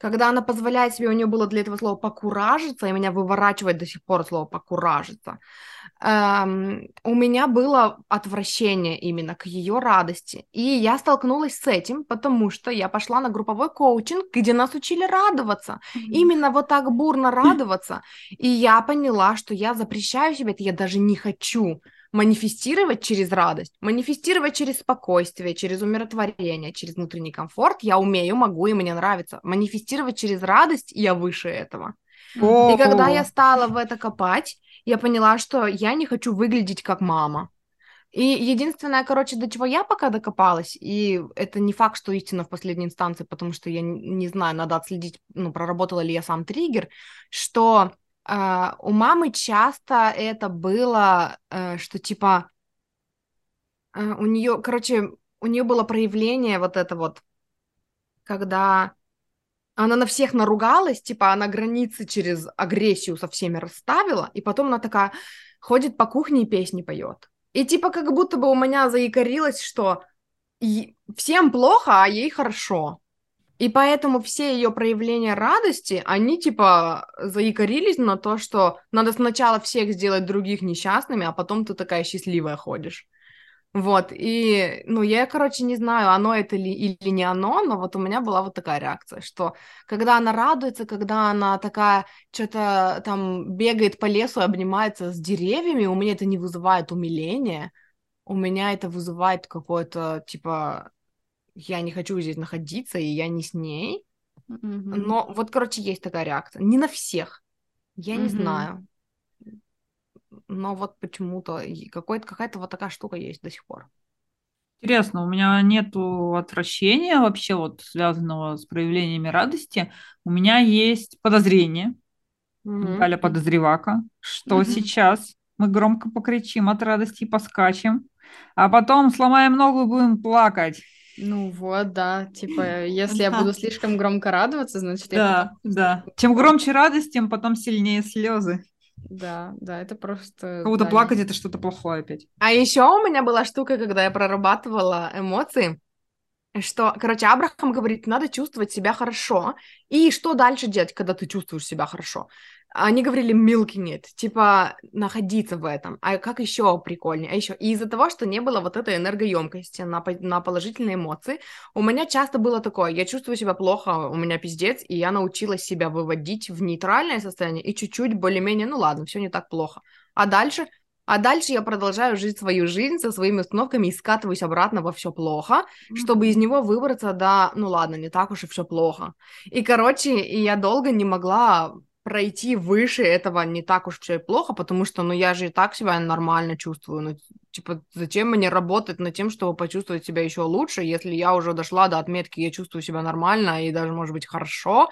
когда она позволяет себе, у нее было для этого слова покуражиться, и меня выворачивает до сих пор слово покуражиться, эм, у меня было отвращение именно к ее радости. И я столкнулась с этим, потому что я пошла на групповой коучинг, где нас учили радоваться. Именно вот так бурно радоваться. И я поняла, что я запрещаю себе это, я даже не хочу манифестировать через радость, манифестировать через спокойствие, через умиротворение, через внутренний комфорт. Я умею, могу, и мне нравится. Манифестировать через радость я выше этого. И когда я стала в это копать, я поняла, что я не хочу выглядеть как мама. И единственное, короче, до чего я пока докопалась, и это не факт, что истина в последней инстанции, потому что я не знаю, надо отследить, ну, проработала ли я сам триггер, что а, у мамы часто это было, э, что типа э, у нее, короче, у нее было проявление вот это вот, когда она на всех наругалась, типа она границы через агрессию со всеми расставила, и потом она такая ходит по кухне и песни поет. И типа как будто бы у меня заикарилось, что и- всем плохо, а ей хорошо. И поэтому все ее проявления радости, они типа заикарились на то, что надо сначала всех сделать других несчастными, а потом ты такая счастливая ходишь. Вот, и, ну, я, короче, не знаю, оно это ли или не оно, но вот у меня была вот такая реакция, что когда она радуется, когда она такая что-то там бегает по лесу, обнимается с деревьями, у меня это не вызывает умиления, у меня это вызывает какое-то, типа, я не хочу здесь находиться, и я не с ней. Мгм. Но вот, короче, есть такая реакция. Не на всех, я не Мгм. знаю. Но вот почему-то какая-то вот такая штука есть до сих пор. Интересно, у меня нету отвращения вообще вот связанного с проявлениями радости. У меня есть подозрение, Мгм. Галя подозревака, что Мгм. сейчас мы громко покричим от радости и поскачем, а потом сломаем ногу и будем плакать. Ну вот, да, типа, если я буду слишком громко радоваться, значит, я Да, потом... да. Чем громче радость, тем потом сильнее слезы. Да, да, это просто... Как будто да, плакать это что-то плохое опять. А еще у меня была штука, когда я прорабатывала эмоции, что, короче, Абрахам говорит, надо чувствовать себя хорошо. И что дальше делать, когда ты чувствуешь себя хорошо? Они говорили milking it, типа находиться в этом. А как еще прикольнее? А еще из-за того, что не было вот этой энергоемкости на, на положительные эмоции, у меня часто было такое, я чувствую себя плохо, у меня пиздец, и я научилась себя выводить в нейтральное состояние и чуть-чуть более-менее, ну ладно, все не так плохо. А дальше а дальше я продолжаю жить свою жизнь со своими установками и скатываюсь обратно во все плохо, чтобы из него выбраться до, ну ладно, не так уж и все плохо. И, короче, я долго не могла пройти выше этого не так уж все и плохо, потому что, ну, я же и так себя нормально чувствую. Ну, типа, зачем мне работать над тем, чтобы почувствовать себя еще лучше, если я уже дошла до отметки, я чувствую себя нормально и даже, может быть, хорошо,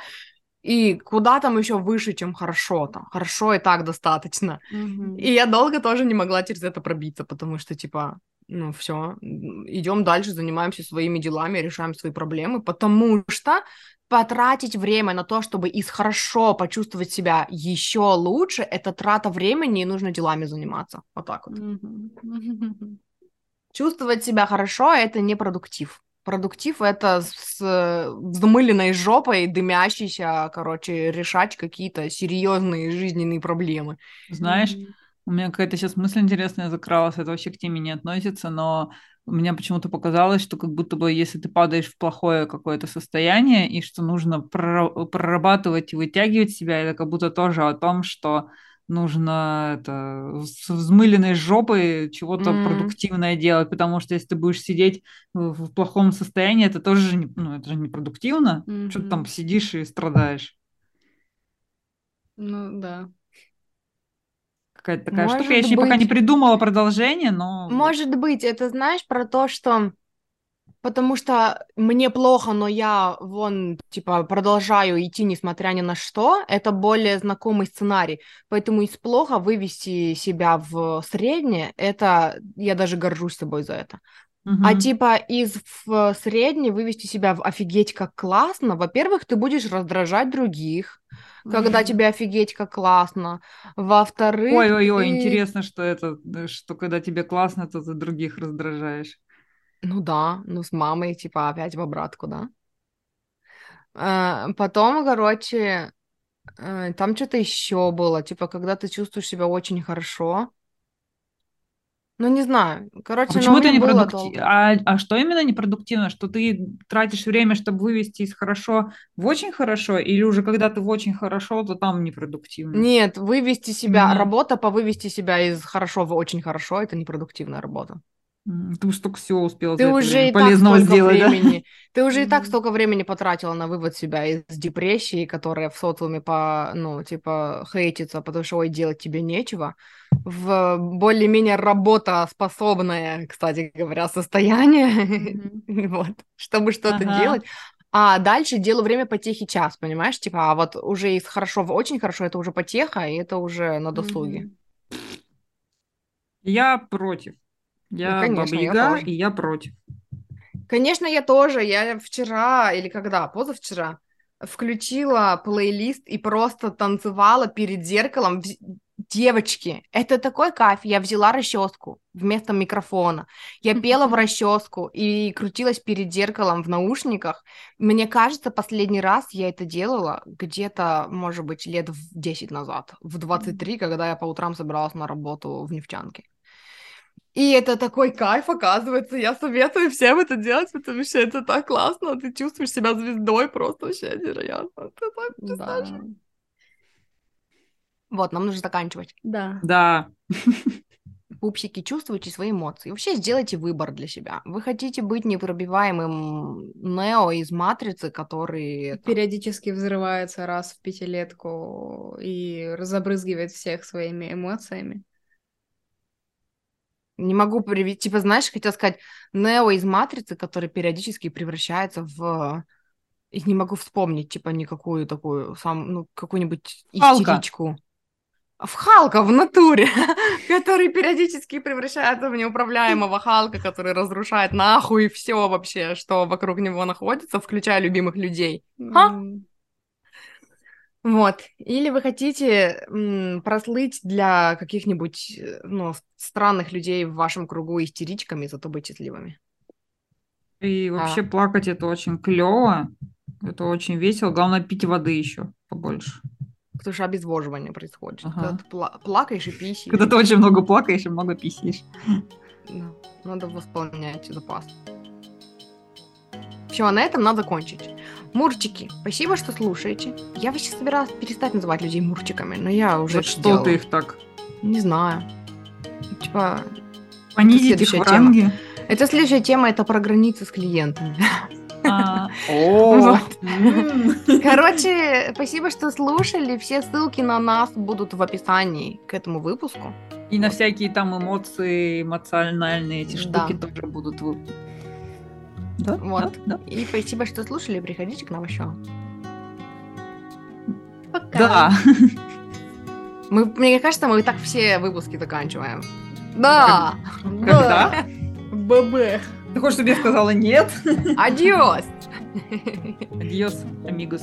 и куда там еще выше, чем хорошо там? Хорошо и так достаточно. Мгм. И я долго тоже не могла через это пробиться, потому что, типа, ну все, идем дальше, занимаемся своими делами, решаем свои проблемы, потому что потратить время на то, чтобы из хорошо почувствовать себя еще лучше, это трата времени, и нужно делами заниматься. Вот так вот. Чувствовать себя хорошо — это не продуктив. Продуктив — это с взмыленной жопой, дымящийся, короче, решать какие-то серьезные жизненные проблемы. Знаешь, у меня какая-то сейчас мысль интересная закралась, это вообще к теме не относится, но у меня почему-то показалось, что как будто бы если ты падаешь в плохое какое-то состояние, и что нужно прорабатывать и вытягивать себя, это как будто тоже о том, что нужно это, с взмыленной жопой чего-то mm-hmm. продуктивное делать, потому что если ты будешь сидеть в, плохом состоянии, это тоже же не, ну, это же не продуктивно. Mm-hmm. Что ты там сидишь и страдаешь. Ну да какая-то такая Может штука. Я еще пока не придумала продолжение, но... Может быть, это знаешь про то, что потому что мне плохо, но я вон, типа, продолжаю идти, несмотря ни на что, это более знакомый сценарий. Поэтому из плохо вывести себя в среднее, это я даже горжусь собой за это. Uh-huh. А типа из в среднее вывести себя в офигеть как классно, во-первых, ты будешь раздражать других, когда тебе офигеть как классно. Во-вторых... Ой-ой-ой, ты... интересно, что это, что когда тебе классно, то ты других раздражаешь. Ну да, ну с мамой, типа, опять в обратку, да? А, потом, короче, э, там что-то еще было, типа, когда ты чувствуешь себя очень хорошо, ну, не знаю. Короче, а почему это непродуктивно? А, а что именно непродуктивно? Что ты тратишь время, чтобы вывести из хорошо в очень хорошо, или уже когда ты в очень хорошо, то там непродуктивно? Нет, вывести себя, mm работа по вывести себя из хорошо в очень хорошо, это непродуктивная работа. Ты уже столько всего успела ты уже и полезного так сделать, времени, да? Ты уже и так столько времени потратила на вывод себя из депрессии, которая в социуме по, ну, типа, хейтится, потому что, ой, делать тебе нечего, в более-менее работоспособное, кстати говоря, состояние, mm-hmm. вот, чтобы что-то ага. делать. А дальше делаю время потехи час, понимаешь? Типа, а вот уже из хорошо в очень хорошо, это уже потеха, и это уже на досуге. Mm-hmm. Я против. Я ну, конечно, Баба Яга, я и я против. Конечно, я тоже. Я вчера или когда, позавчера, включила плейлист и просто танцевала перед зеркалом. Девочки, это такой кайф. Я взяла расческу вместо микрофона. Я пела в расческу и крутилась перед зеркалом в наушниках. Мне кажется, последний раз я это делала где-то, может быть, лет в 10 назад, в 23, когда я по утрам собиралась на работу в нефтянке. И это такой кайф, оказывается. Я советую всем это делать, потому что это так классно. Ты чувствуешь себя звездой просто вообще невероятно. Ты так да. Вот, нам нужно заканчивать. Да. Да. Пупсики, чувствуйте свои эмоции. Вообще сделайте выбор для себя. Вы хотите быть непробиваемым Нео из Матрицы, который... Периодически взрывается раз в пятилетку и забрызгивает всех своими эмоциями. Не могу привести, типа, знаешь, хотел сказать, Нео из Матрицы, который периодически превращается в... И не могу вспомнить, типа, никакую такую, сам, ну, какую-нибудь истеричку. В Халка в натуре, который периодически превращается в неуправляемого Халка, который разрушает нахуй все вообще, что вокруг него находится, включая любимых людей. Ха? Вот. Или вы хотите м, прослыть для каких-нибудь э, ну, странных людей в вашем кругу истеричками, зато быть счастливыми. И а. вообще а. плакать это очень клево, это очень весело. Главное пить воды еще побольше. Потому что обезвоживание происходит. Ага. Когда ты пла- плакаешь и писишь. Когда ты очень много плакаешь и много писишь. Да. Надо восполнять запас. Все, а на этом надо закончить. Мурчики, спасибо, что слушаете. Я вообще собиралась перестать называть людей мурчиками, но я уже За что сделала. ты их так? Не знаю. Типа... Понизить их в ранге? Это следующая тема, это про границы с клиентами. А. Короче, спасибо, что слушали. Все ссылки на нас будут в описании к этому выпуску. И на всякие там эмоции, эмоциональные эти штуки тоже будут в да, вот. Да, да. И спасибо, что слушали. Приходите к нам еще. Пока. Да. Мы, мне кажется, мы и так все выпуски заканчиваем. Да. Когда? ББ. Ты хочешь, чтобы я сказала нет? Адиос! Адьос, амигос.